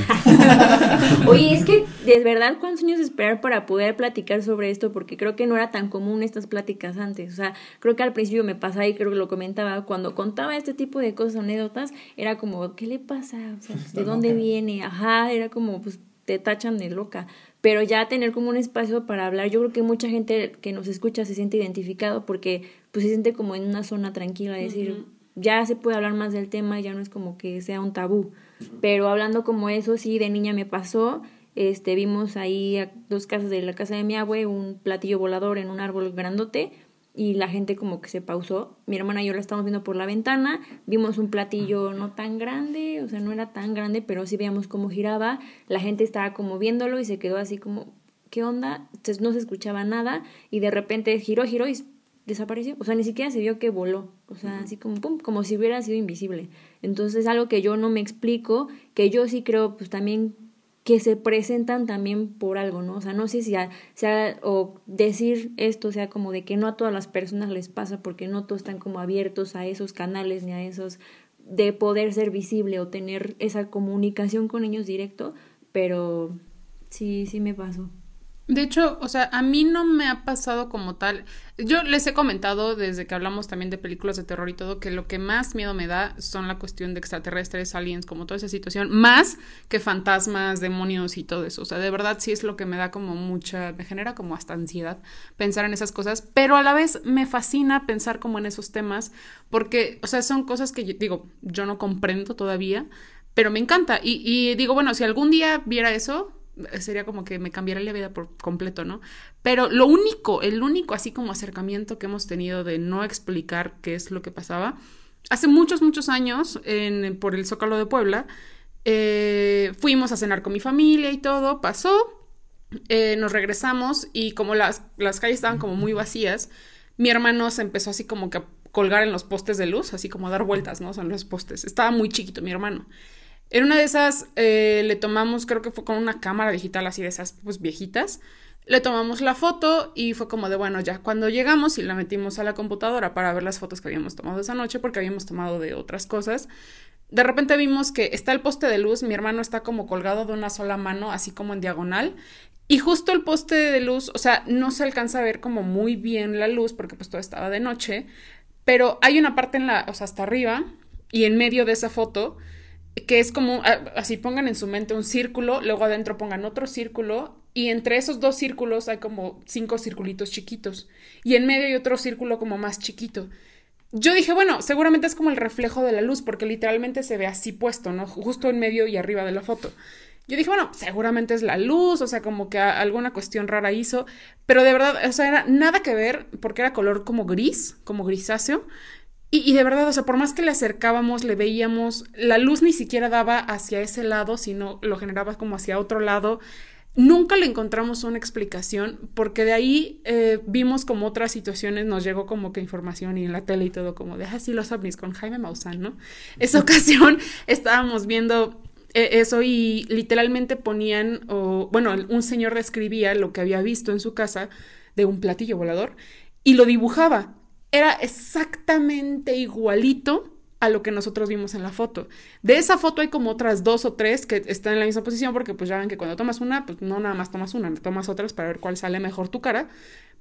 Oye, es que de verdad cuántos años esperar para poder platicar sobre esto, porque creo que no era tan común estas pláticas antes. O sea, creo que al principio me pasaba y creo que lo comentaba, cuando contaba este tipo de cosas, anécdotas, era como, ¿qué le pasa? O sea, ¿de dónde viene? Ajá, era como, pues te tachan de loca pero ya tener como un espacio para hablar, yo creo que mucha gente que nos escucha se siente identificado porque pues se siente como en una zona tranquila, es decir, ya se puede hablar más del tema, ya no es como que sea un tabú, pero hablando como eso, sí, de niña me pasó, este, vimos ahí a dos casas de la casa de mi abue un platillo volador en un árbol grandote, y la gente como que se pausó. Mi hermana y yo la estábamos viendo por la ventana, vimos un platillo no tan grande, o sea, no era tan grande, pero sí veíamos cómo giraba, la gente estaba como viéndolo y se quedó así como, ¿qué onda? Entonces no se escuchaba nada y de repente giró, giró y desapareció, o sea, ni siquiera se vio que voló, o sea, así como pum, como si hubiera sido invisible. Entonces, algo que yo no me explico, que yo sí creo pues también que se presentan también por algo, ¿no? O sea, no sé si sea, o decir esto sea como de que no a todas las personas les pasa porque no todos están como abiertos a esos canales ni a esos de poder ser visible o tener esa comunicación con ellos directo, pero sí, sí me pasó. De hecho, o sea, a mí no me ha pasado como tal. Yo les he comentado desde que hablamos también de películas de terror y todo que lo que más miedo me da son la cuestión de extraterrestres, aliens, como toda esa situación, más que fantasmas, demonios y todo eso. O sea, de verdad sí es lo que me da como mucha, me genera como hasta ansiedad pensar en esas cosas, pero a la vez me fascina pensar como en esos temas porque, o sea, son cosas que digo, yo no comprendo todavía, pero me encanta. Y, y digo, bueno, si algún día viera eso, sería como que me cambiara la vida por completo, ¿no? Pero lo único, el único así como acercamiento que hemos tenido de no explicar qué es lo que pasaba, hace muchos, muchos años, en, por el Zócalo de Puebla, eh, fuimos a cenar con mi familia y todo, pasó, eh, nos regresamos y como las, las calles estaban como muy vacías, mi hermano se empezó así como que a colgar en los postes de luz, así como a dar vueltas, ¿no? Son los postes. Estaba muy chiquito mi hermano. En una de esas eh, le tomamos, creo que fue con una cámara digital así de esas, pues viejitas. Le tomamos la foto y fue como de, bueno, ya cuando llegamos y la metimos a la computadora para ver las fotos que habíamos tomado esa noche, porque habíamos tomado de otras cosas, de repente vimos que está el poste de luz, mi hermano está como colgado de una sola mano, así como en diagonal, y justo el poste de luz, o sea, no se alcanza a ver como muy bien la luz porque pues todo estaba de noche, pero hay una parte en la, o sea, hasta arriba y en medio de esa foto que es como, así pongan en su mente un círculo, luego adentro pongan otro círculo y entre esos dos círculos hay como cinco circulitos chiquitos y en medio hay otro círculo como más chiquito. Yo dije, bueno, seguramente es como el reflejo de la luz porque literalmente se ve así puesto, ¿no? Justo en medio y arriba de la foto. Yo dije, bueno, seguramente es la luz, o sea, como que alguna cuestión rara hizo, pero de verdad, o sea, era nada que ver porque era color como gris, como grisáceo. Y, de verdad, o sea, por más que le acercábamos, le veíamos, la luz ni siquiera daba hacia ese lado, sino lo generaba como hacia otro lado. Nunca le encontramos una explicación, porque de ahí eh, vimos como otras situaciones, nos llegó como que información y en la tele y todo, como de, así ah, los ovnis con Jaime Maussan, ¿no? Esa ocasión estábamos viendo eh, eso y literalmente ponían, o, bueno, un señor describía lo que había visto en su casa de un platillo volador y lo dibujaba era exactamente igualito a lo que nosotros vimos en la foto. De esa foto hay como otras dos o tres que están en la misma posición porque pues ya ven que cuando tomas una, pues no nada más tomas una, tomas otras para ver cuál sale mejor tu cara.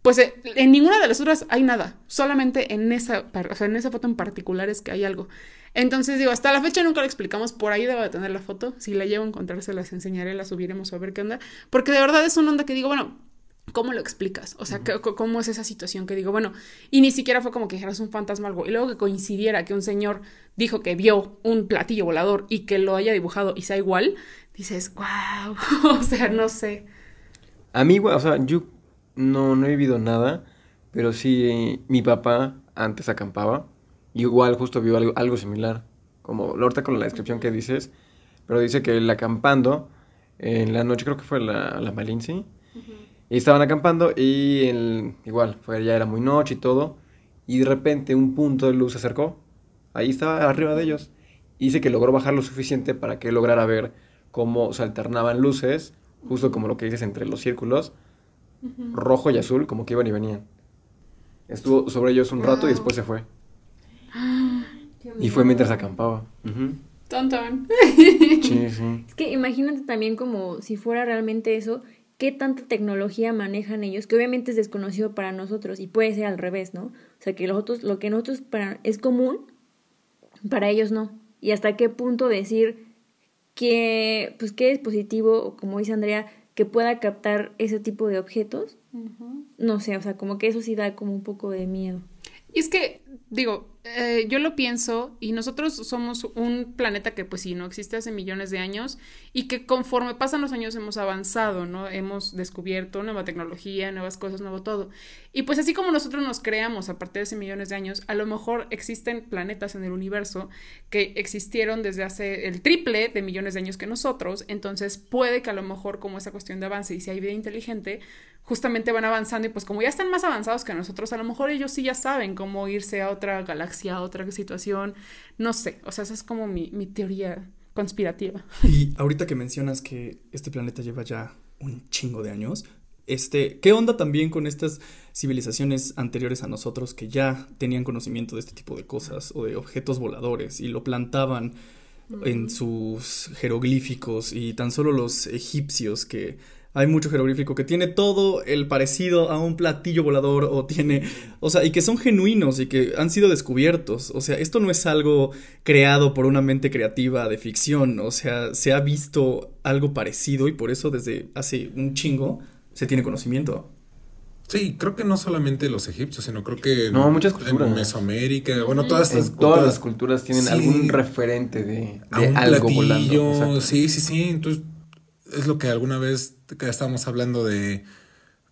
Pues eh, en ninguna de las otras hay nada, solamente en esa, o sea, en esa foto en particular es que hay algo. Entonces digo, hasta la fecha nunca lo explicamos, por ahí debo de tener la foto, si la llevo a encontrarse las enseñaré, la subiremos a ver qué onda, porque de verdad es una onda que digo, bueno, ¿Cómo lo explicas? O sea, ¿cómo es esa situación que digo, bueno, y ni siquiera fue como que dijeras un fantasma o algo, y luego que coincidiera que un señor dijo que vio un platillo volador y que lo haya dibujado y sea igual, dices, wow, o sea, no sé. A mí, o sea, yo no, no he vivido nada, pero sí mi papá antes acampaba, y igual justo vio algo, algo similar, como ahorita con la descripción que dices, pero dice que él acampando, en la noche creo que fue la, la Malinci, y estaban acampando y el, igual, fue, ya era muy noche y todo. Y de repente un punto de luz se acercó. Ahí estaba arriba de ellos. Y dice que logró bajar lo suficiente para que lograra ver cómo se alternaban luces, justo como lo que dices entre los círculos, rojo y azul, como que iban y venían. Estuvo sobre ellos un rato y después se fue. y fue mientras acampaba. Tontón. sí, sí. Es que imagínate también como si fuera realmente eso, qué tanta tecnología manejan ellos, que obviamente es desconocido para nosotros y puede ser al revés, ¿no? O sea, que los lo que nosotros para, es común, para ellos no. Y hasta qué punto decir que, pues, qué dispositivo, como dice Andrea, que pueda captar ese tipo de objetos, no sé, o sea, como que eso sí da como un poco de miedo. Y es que, digo, eh, yo lo pienso y nosotros somos un planeta que pues sí, no existe hace millones de años y que conforme pasan los años hemos avanzado, ¿no? Hemos descubierto nueva tecnología, nuevas cosas, nuevo todo. Y pues así como nosotros nos creamos a partir de hace millones de años, a lo mejor existen planetas en el universo que existieron desde hace el triple de millones de años que nosotros, entonces puede que a lo mejor como esa cuestión de avance y si hay vida inteligente, justamente van avanzando y pues como ya están más avanzados que nosotros, a lo mejor ellos sí ya saben cómo irse a otra galaxia, a otra situación, no sé, o sea, esa es como mi, mi teoría conspirativa. Y ahorita que mencionas que este planeta lleva ya un chingo de años, este, ¿qué onda también con estas civilizaciones anteriores a nosotros que ya tenían conocimiento de este tipo de cosas o de objetos voladores y lo plantaban en sus jeroglíficos y tan solo los egipcios que hay mucho jeroglífico que tiene todo el parecido a un platillo volador o tiene, o sea, y que son genuinos y que han sido descubiertos. O sea, esto no es algo creado por una mente creativa de ficción, o sea, se ha visto algo parecido y por eso desde hace un chingo se tiene conocimiento. Sí, creo que no solamente los egipcios, sino creo que no, muchas culturas. en Mesoamérica, bueno, todas estas todas las culturas tienen algún referente de, algo volando. Sí, sí, sí, entonces es lo que alguna vez estábamos hablando de,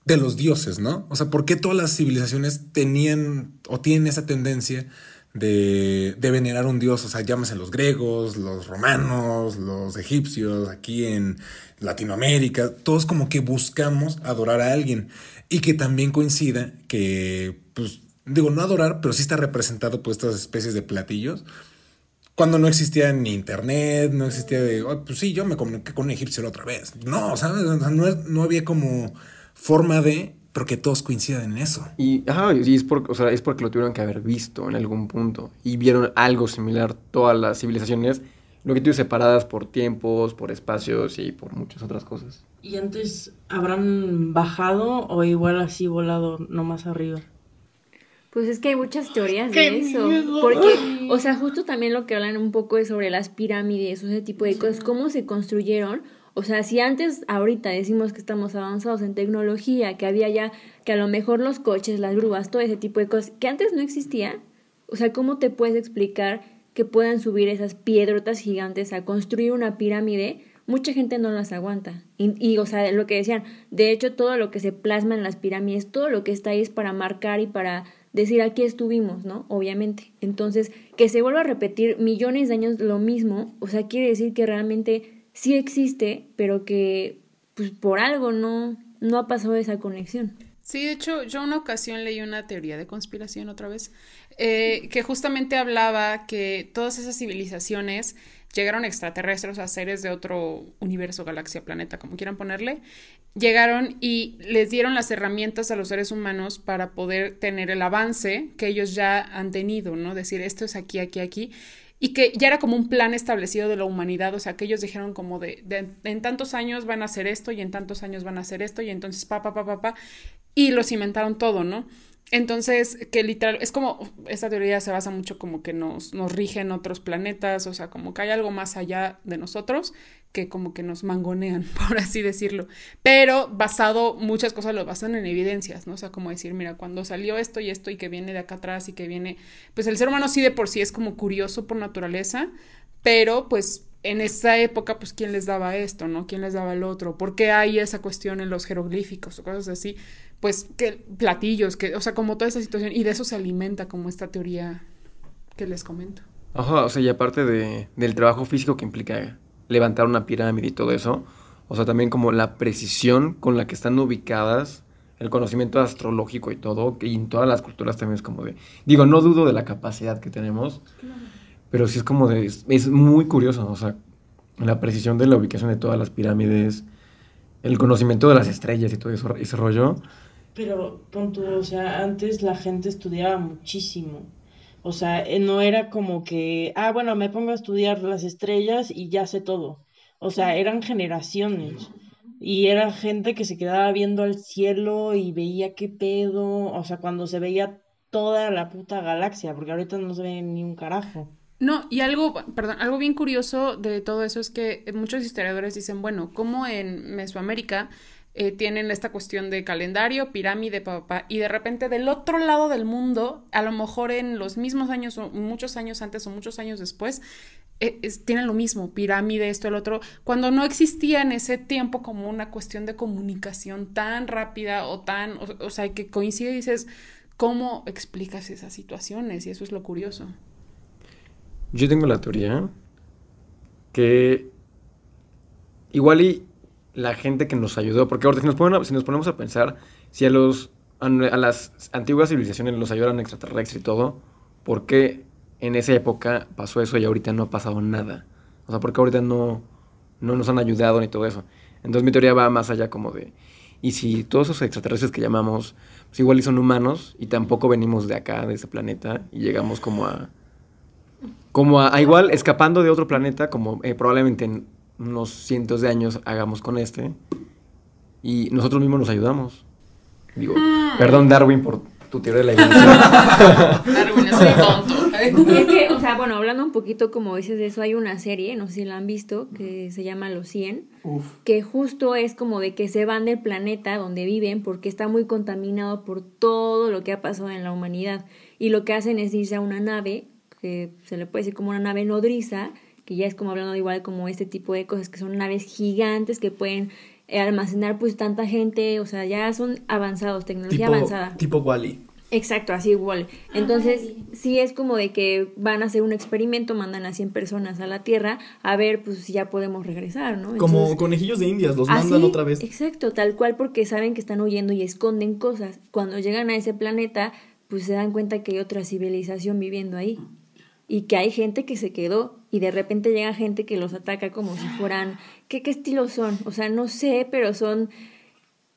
de los dioses, ¿no? O sea, ¿por qué todas las civilizaciones tenían o tienen esa tendencia de, de venerar un dios? O sea, llámese los griegos, los romanos, los egipcios, aquí en Latinoamérica, todos como que buscamos adorar a alguien y que también coincida que, pues, digo, no adorar, pero sí está representado por estas especies de platillos cuando no existía ni internet, no existía de, pues sí, yo me comuniqué con un egipcio la otra vez. No, ¿sabes? no, no había como forma de, pero que todos coinciden en eso. Y, ajá, y es, por, o sea, es porque lo tuvieron que haber visto en algún punto y vieron algo similar todas las civilizaciones, lo que tú separadas por tiempos, por espacios y por muchas otras cosas. ¿Y antes habrán bajado o igual así volado nomás arriba? Pues es que hay muchas teorías de eso. Porque, o sea, justo también lo que hablan un poco es sobre las pirámides, ese tipo de cosas, cómo se construyeron. O sea, si antes, ahorita decimos que estamos avanzados en tecnología, que había ya, que a lo mejor los coches, las grúas, todo ese tipo de cosas, que antes no existía, o sea, ¿cómo te puedes explicar que puedan subir esas piedrotas gigantes a construir una pirámide? Mucha gente no las aguanta. Y, y, o sea, lo que decían, de hecho, todo lo que se plasma en las pirámides, todo lo que está ahí es para marcar y para decir aquí estuvimos, ¿no? Obviamente. Entonces, que se vuelva a repetir millones de años lo mismo, o sea, quiere decir que realmente sí existe, pero que pues por algo no, no ha pasado esa conexión. Sí, de hecho, yo una ocasión leí una teoría de conspiración otra vez, eh, que justamente hablaba que todas esas civilizaciones llegaron extraterrestres, a seres de otro universo, galaxia, planeta, como quieran ponerle, llegaron y les dieron las herramientas a los seres humanos para poder tener el avance que ellos ya han tenido, ¿no? Decir, esto es aquí, aquí, aquí. Y que ya era como un plan establecido de la humanidad, o sea, que ellos dijeron como de, en tantos años van a hacer esto y en tantos años van a hacer esto y entonces pa, pa, pa, pa, pa, y lo cimentaron todo, ¿no? Entonces, que literal, es como, esta teoría se basa mucho como que nos, nos rigen otros planetas, o sea, como que hay algo más allá de nosotros que como que nos mangonean, por así decirlo. Pero basado, muchas cosas lo basan en evidencias, ¿no? O sea, como decir, mira, cuando salió esto y esto y que viene de acá atrás y que viene, pues el ser humano sí de por sí es como curioso por naturaleza, pero pues en esa época, pues, ¿quién les daba esto, no? ¿Quién les daba el otro? ¿Por qué hay esa cuestión en los jeroglíficos o cosas así? Pues, que platillos, que, o sea, como toda esa situación, y de eso se alimenta como esta teoría que les comento. Ajá, o sea, y aparte de, del trabajo físico que implica levantar una pirámide y todo eso, o sea, también como la precisión con la que están ubicadas, el conocimiento astrológico y todo, y en todas las culturas también es como de, digo, no dudo de la capacidad que tenemos, pero sí es como de, es, muy curioso, o sea, la precisión de la ubicación de todas las pirámides, el conocimiento de las estrellas y todo eso, ese rollo, pero, punto, o sea, antes la gente estudiaba muchísimo. O sea, eh, no era como que, ah, bueno, me pongo a estudiar las estrellas y ya sé todo. O sea, eran generaciones. Y era gente que se quedaba viendo al cielo y veía qué pedo. O sea, cuando se veía toda la puta galaxia, porque ahorita no se ve ni un carajo. No, y algo, perdón, algo bien curioso de todo eso es que muchos historiadores dicen, bueno, como en Mesoamérica eh, tienen esta cuestión de calendario, pirámide, papá, y de repente del otro lado del mundo, a lo mejor en los mismos años o muchos años antes o muchos años después, eh, tienen lo mismo, pirámide, esto, el otro, cuando no existía en ese tiempo como una cuestión de comunicación tan rápida o tan, o, o sea, que coincide y dices, ¿cómo explicas esas situaciones? Y eso es lo curioso. Yo tengo la teoría que igual y la gente que nos ayudó, porque ahorita si nos, si nos ponemos a pensar, si a, los, a, las antiguas civilizaciones nos ayudaron extraterrestres y todo, ¿por qué en esa época pasó eso y ahorita no ha pasado nada? O sea, ¿por qué ahorita no, no nos han ayudado ni todo eso? Entonces mi teoría va más allá como de, y si todos esos extraterrestres que llamamos, pues igual y son humanos y tampoco venimos de acá, de ese planeta, y llegamos como a... Como a, igual escapando de otro planeta, como eh, probablemente en unos cientos de años hagamos con este y nosotros mismos nos ayudamos. Digo, hmm. perdón Darwin por tu teoría de la evolución. Darwin es un tonto. es que, o sea, bueno, hablando un poquito como dices de eso, hay una serie, no sé si la han visto, que se llama Los 100, que justo es como de que se van del planeta donde viven porque está muy contaminado por todo lo que ha pasado en la humanidad. Y lo que hacen es irse a una nave, que se le puede decir como una nave nodriza, que ya es como hablando igual como este tipo de cosas que son naves gigantes que pueden eh, almacenar pues tanta gente, o sea, ya son avanzados, tecnología avanzada. Tipo Wally. Exacto, así igual. Entonces, sí es como de que van a hacer un experimento, mandan a 100 personas a la Tierra a ver pues si ya podemos regresar, ¿no? como conejillos de indias, los mandan otra vez. Exacto, tal cual porque saben que están huyendo y esconden cosas. Cuando llegan a ese planeta, pues se dan cuenta que hay otra civilización viviendo ahí y que hay gente que se quedó y de repente llega gente que los ataca como si fueran, ¿qué, qué estilos son? O sea, no sé, pero son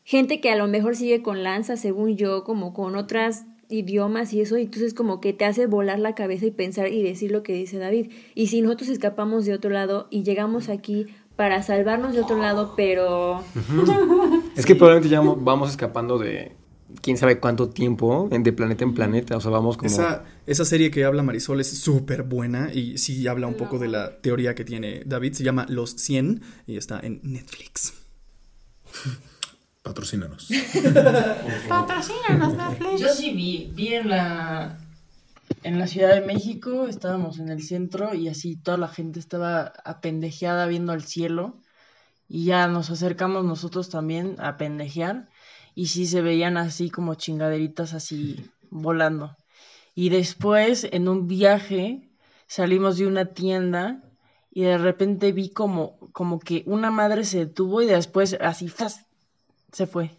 gente que a lo mejor sigue con lanza, según yo, como con otras idiomas y eso, y entonces como que te hace volar la cabeza y pensar y decir lo que dice David. Y si nosotros escapamos de otro lado y llegamos aquí para salvarnos de otro lado, pero... Es que probablemente ya vamos escapando de quién sabe cuánto tiempo de planeta en planeta, o sea, vamos como... Esa, esa serie que habla Marisol es súper buena y sí habla un poco de la teoría que tiene David, se llama Los 100 y está en Netflix. Patrocínanos. Patrocínanos, Netflix. Yo sí vi, vi en la, en la Ciudad de México, estábamos en el centro y así toda la gente estaba apendejeada viendo al cielo y ya nos acercamos nosotros también a pendejear y sí se veían así como chingaderitas así volando. Y después en un viaje salimos de una tienda y de repente vi como, como que una madre se detuvo y después así ¡fas! se fue.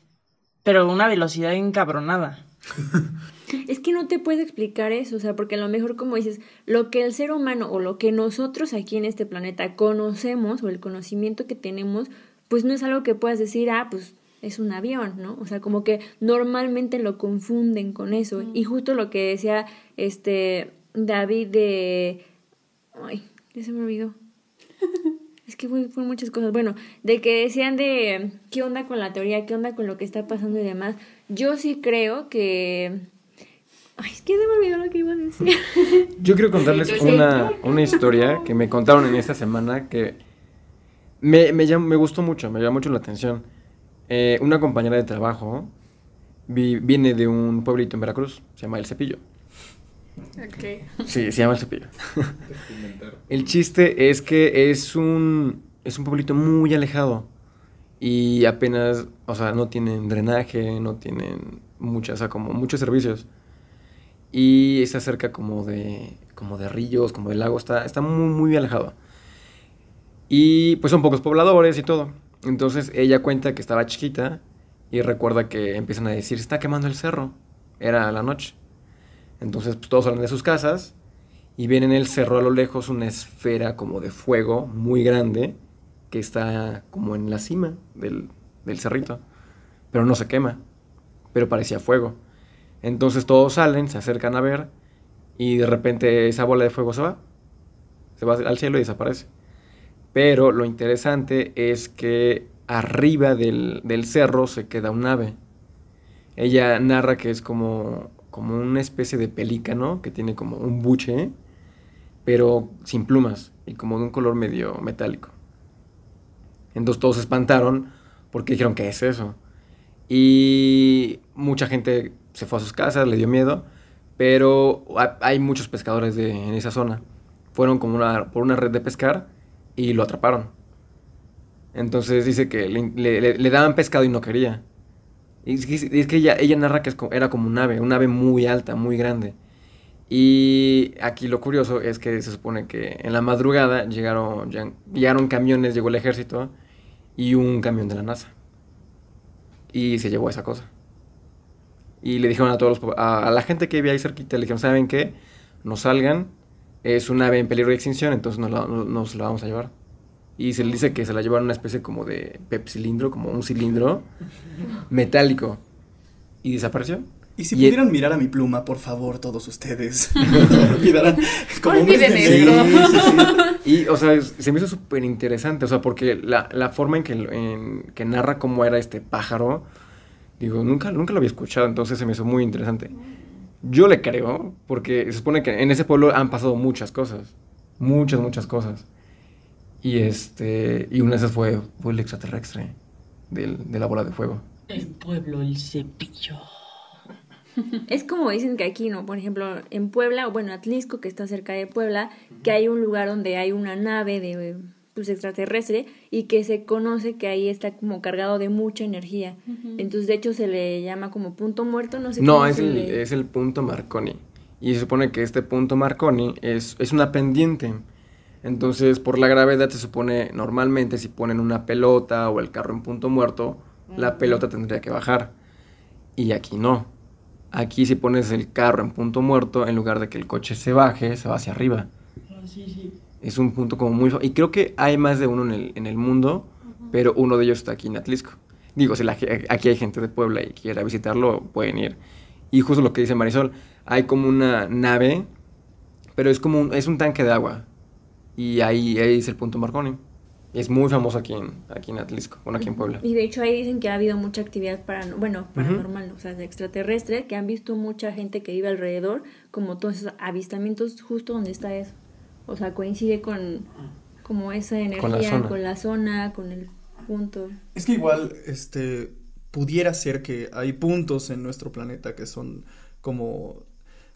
Pero a una velocidad encabronada. Es que no te puedo explicar eso, o sea, porque a lo mejor como dices, lo que el ser humano o lo que nosotros aquí en este planeta conocemos o el conocimiento que tenemos, pues no es algo que puedas decir, ah, pues es un avión, ¿no? O sea, como que normalmente lo confunden con eso. Y justo lo que decía este David de... Ay, ya se me olvidó. Es que fue, fue, muchas cosas. Bueno, de que decían de qué onda con la teoría, qué onda con lo que está pasando y demás. Yo sí creo que... Ay, es que se me olvidó lo que iba a decir. Yo quiero contarles una, una historia que me contaron en esta semana que me, me, me gustó mucho, me llamó mucho la atención. Eh, una compañera de trabajo vi, viene de un pueblito en Veracruz, se llama El Cepillo. Okay. Sí, se llama El Cepillo. el chiste es que es un, es un pueblito muy alejado y apenas, o sea, no tienen drenaje, no tienen muchas, o sea, como muchos servicios. Y está cerca como de, como de ríos, como de lagos, está, está muy, muy alejado. Y pues son pocos pobladores y todo. Entonces ella cuenta que estaba chiquita y recuerda que empiezan a decir, está quemando el cerro. Era la noche. Entonces pues, todos salen de sus casas y ven en el cerro a lo lejos una esfera como de fuego muy grande que está como en la cima del, del cerrito. Pero no se quema, pero parecía fuego. Entonces todos salen, se acercan a ver y de repente esa bola de fuego se va. Se va al cielo y desaparece. Pero lo interesante es que arriba del, del cerro se queda un ave. Ella narra que es como, como una especie de pelícano que tiene como un buche, pero sin plumas y como de un color medio metálico. Entonces todos se espantaron porque dijeron, ¿qué es eso? Y mucha gente se fue a sus casas, le dio miedo, pero hay muchos pescadores de, en esa zona. Fueron como una, por una red de pescar y lo atraparon. Entonces dice que le, le, daban pescado y no quería. Y es que, ella, ella narra que era como un ave, un ave muy alta, muy grande. Y aquí lo curioso es que se supone que en la madrugada llegaron, llegaron camiones, llegó el ejército y un camión de la NASA. Y se llevó esa cosa. Y le dijeron a todos a, la gente que vivía ahí cerquita, le dijeron, ¿saben qué? No salgan, es un ave en peligro de extinción, entonces no, la, no, se la vamos a llevar. Y se le dice que se la llevaron una especie como de cilindro, como un cilindro metálico. Y desapareció. Y si pudieran mirar a mi pluma, por favor, todos ustedes. olvidarán. Como Olviden esto. Y, o sea, se me hizo súper interesante, o sea, porque la, la forma en que, en que narra cómo era este pájaro, digo, nunca, nunca lo había escuchado, entonces se me hizo muy interesante. Yo le creo, porque se supone que en ese pueblo han pasado muchas cosas. Muchas, muchas cosas. Y este. Y una de esas fue, fue el extraterrestre del, de la bola de fuego. El pueblo, el cepillo. Es como dicen que aquí, ¿no? Por ejemplo, en Puebla, o bueno, Atlisco, que está cerca de Puebla, que hay un lugar donde hay una nave de pues extraterrestre y que se conoce que ahí está como cargado de mucha energía. Entonces, de hecho, se le llama como punto muerto, no sé No, es el, es el punto Marconi. Y se supone que este punto Marconi es, es una pendiente. Entonces, por la gravedad se supone, normalmente si ponen una pelota o el carro en punto muerto, la pelota tendría que bajar. Y aquí no. Aquí si pones el carro en punto muerto, en lugar de que el coche se baje, se va hacia arriba. Ah, sí, sí es un punto como muy... Y creo que hay más de uno en el, en el mundo, pero uno de ellos está aquí en Atlisco. Digo, si la aquí hay gente de Puebla y quiera visitarlo, pueden ir. Y justo lo que dice Marisol, hay como una nave, pero es como un, es un tanque de agua. Y ahí, ahí es el punto Marconi. Es muy famoso aquí en, aquí en Atlisco, bueno, aquí en Puebla. Y de hecho ahí dicen que ha habido mucha actividad para, bueno, paranormal, o sea, de extraterrestre, que han visto mucha gente que vive alrededor, como todos esos avistamientos justo donde está eso. O sea, coincide con como esa energía, zona. con la zona, con el punto. Es que igual, este, pudiera ser que hay puntos en nuestro planeta que son como,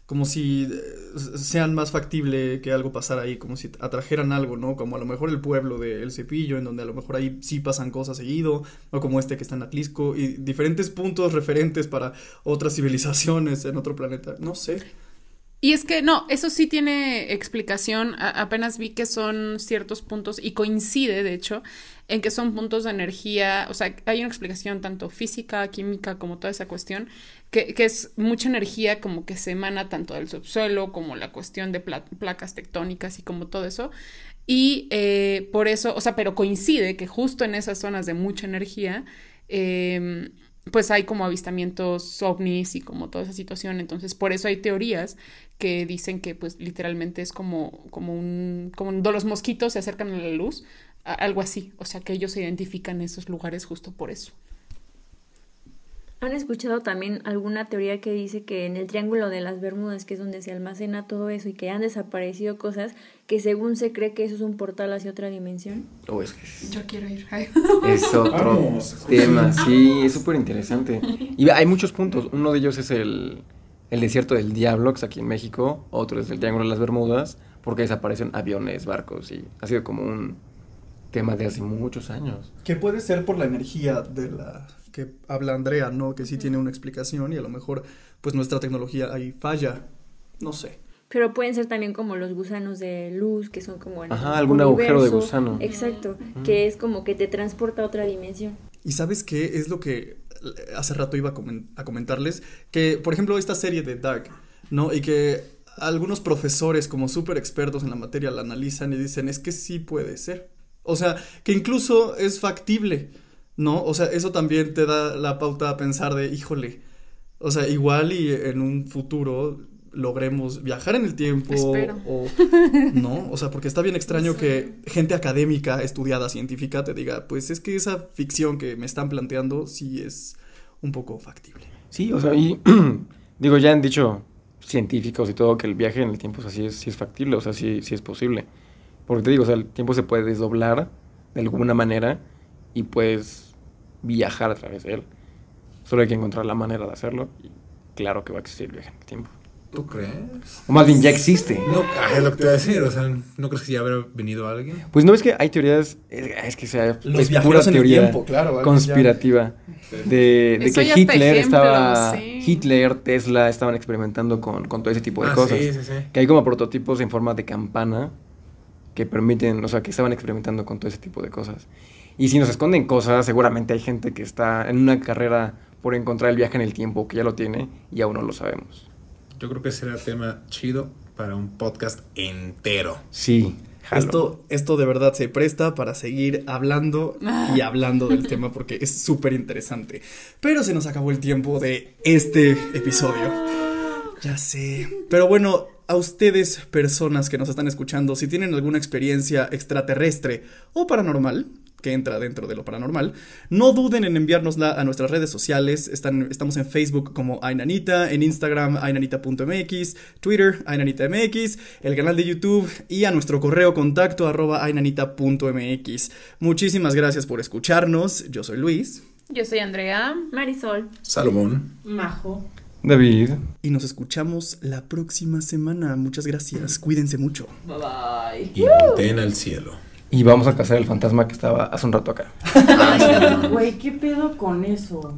como si eh, sean más factible que algo pasara ahí, como si atrajeran algo, ¿no? Como a lo mejor el pueblo de El Cepillo, en donde a lo mejor ahí sí pasan cosas seguido, o como este que está en Atlisco, y diferentes puntos referentes para otras civilizaciones en otro planeta, no sé. Y es que no, eso sí tiene explicación. Apenas vi que son ciertos puntos y coincide, de hecho, en que son puntos de energía. O sea, hay una explicación tanto física, química, como toda esa cuestión, que, que es mucha energía como que se emana tanto del subsuelo como la cuestión de pla- placas tectónicas y como todo eso. Y eh, por eso, o sea, pero coincide que justo en esas zonas de mucha energía, eh, pues hay como avistamientos ovnis y como toda esa situación. Entonces, por eso hay teorías que dicen que pues literalmente es como, como un, como los mosquitos se acercan a la luz, algo así. O sea, que ellos se identifican esos lugares justo por eso. ¿Han escuchado también alguna teoría que dice que en el Triángulo de las Bermudas, que es donde se almacena todo eso y que han desaparecido cosas, que según se cree que eso es un portal hacia otra dimensión? Oh, es que Yo quiero ir. es otro Vamos. tema, sí, es súper interesante. Y hay muchos puntos. Uno de ellos es el, el desierto del Diablo, que es aquí en México. Otro es el Triángulo de las Bermudas, porque desaparecen aviones, barcos, y ha sido como un tema de hace muchos años. Que puede ser por la energía de la que habla Andrea, ¿no? Que sí tiene una explicación y a lo mejor pues nuestra tecnología ahí falla. No sé. Pero pueden ser también como los gusanos de luz, que son como... el Ajá, algún agujero de gusano. Exacto, que es como que te transporta a otra dimensión. ¿Y sabes qué es lo que hace rato iba a comentarles? Que, por ejemplo, esta serie de Dark, ¿no? Y que algunos profesores como súper expertos en la materia la analizan y dicen, es que sí puede ser. O sea, que incluso es factible, ¿no? O sea, eso también te da la pauta a pensar de, híjole, o sea, igual y en un futuro logremos viajar en el tiempo Espero. o no, o sea, porque está bien extraño que gente académica, estudiada, científica te diga, pues es que esa ficción que me están planteando sí es un poco factible. Sí, o sea, y digo, ya han dicho científicos y todo que el viaje en el tiempo o sea, sí, es, sí es factible, o sea, sí, sí es posible. Porque te digo, o sea, el tiempo se puede desdoblar de alguna manera y puedes viajar a través de él. Solo hay que encontrar la manera de hacerlo y claro que va a existir el viaje en el tiempo. ¿Tú crees? O más bien ya existe. No, ah, es lo que te iba a decir. O sea, ¿no crees que ya habrá venido alguien? Pues no es que hay teorías, es, es que sea Los es pura teoría tiempo, claro, algo conspirativa de, que Hitler ejemplo, estaba sí. Hitler, Tesla estaban experimentando con, con todo ese tipo de Ah, cosas. sí, sí, sí. Que hay como prototipos en forma de campana que permiten, o sea, que estaban experimentando con todo ese tipo de cosas. Y si nos esconden cosas, seguramente hay gente que está en una carrera por encontrar el viaje en el tiempo, que ya lo tiene y aún no lo sabemos. Yo creo que será tema chido para un podcast entero. Sí, jalo. Esto, esto de verdad se presta para seguir hablando y hablando del tema porque es súper interesante. Pero se nos acabó el tiempo de este episodio. Ya sé. Pero bueno, a ustedes, personas que nos están escuchando, si tienen alguna experiencia extraterrestre o paranormal, que entra dentro de lo paranormal, no duden en enviárnosla a nuestras redes sociales. Están, estamos en Facebook como Ainanita, en Instagram ainanita.mx, Twitter ainanitamx, el canal de YouTube y a nuestro correo contacto arroba ainanita.mx. Muchísimas gracias por escucharnos. Yo soy Luis Yo soy Andrea. Marisol. Salomón. Majo. David. y nos escuchamos la próxima semana. Muchas gracias. Cuídense mucho. Bye bye. Y volteen al cielo. Y vamos a cazar el fantasma que estaba hace un rato acá. Güey, ¿qué pedo con eso?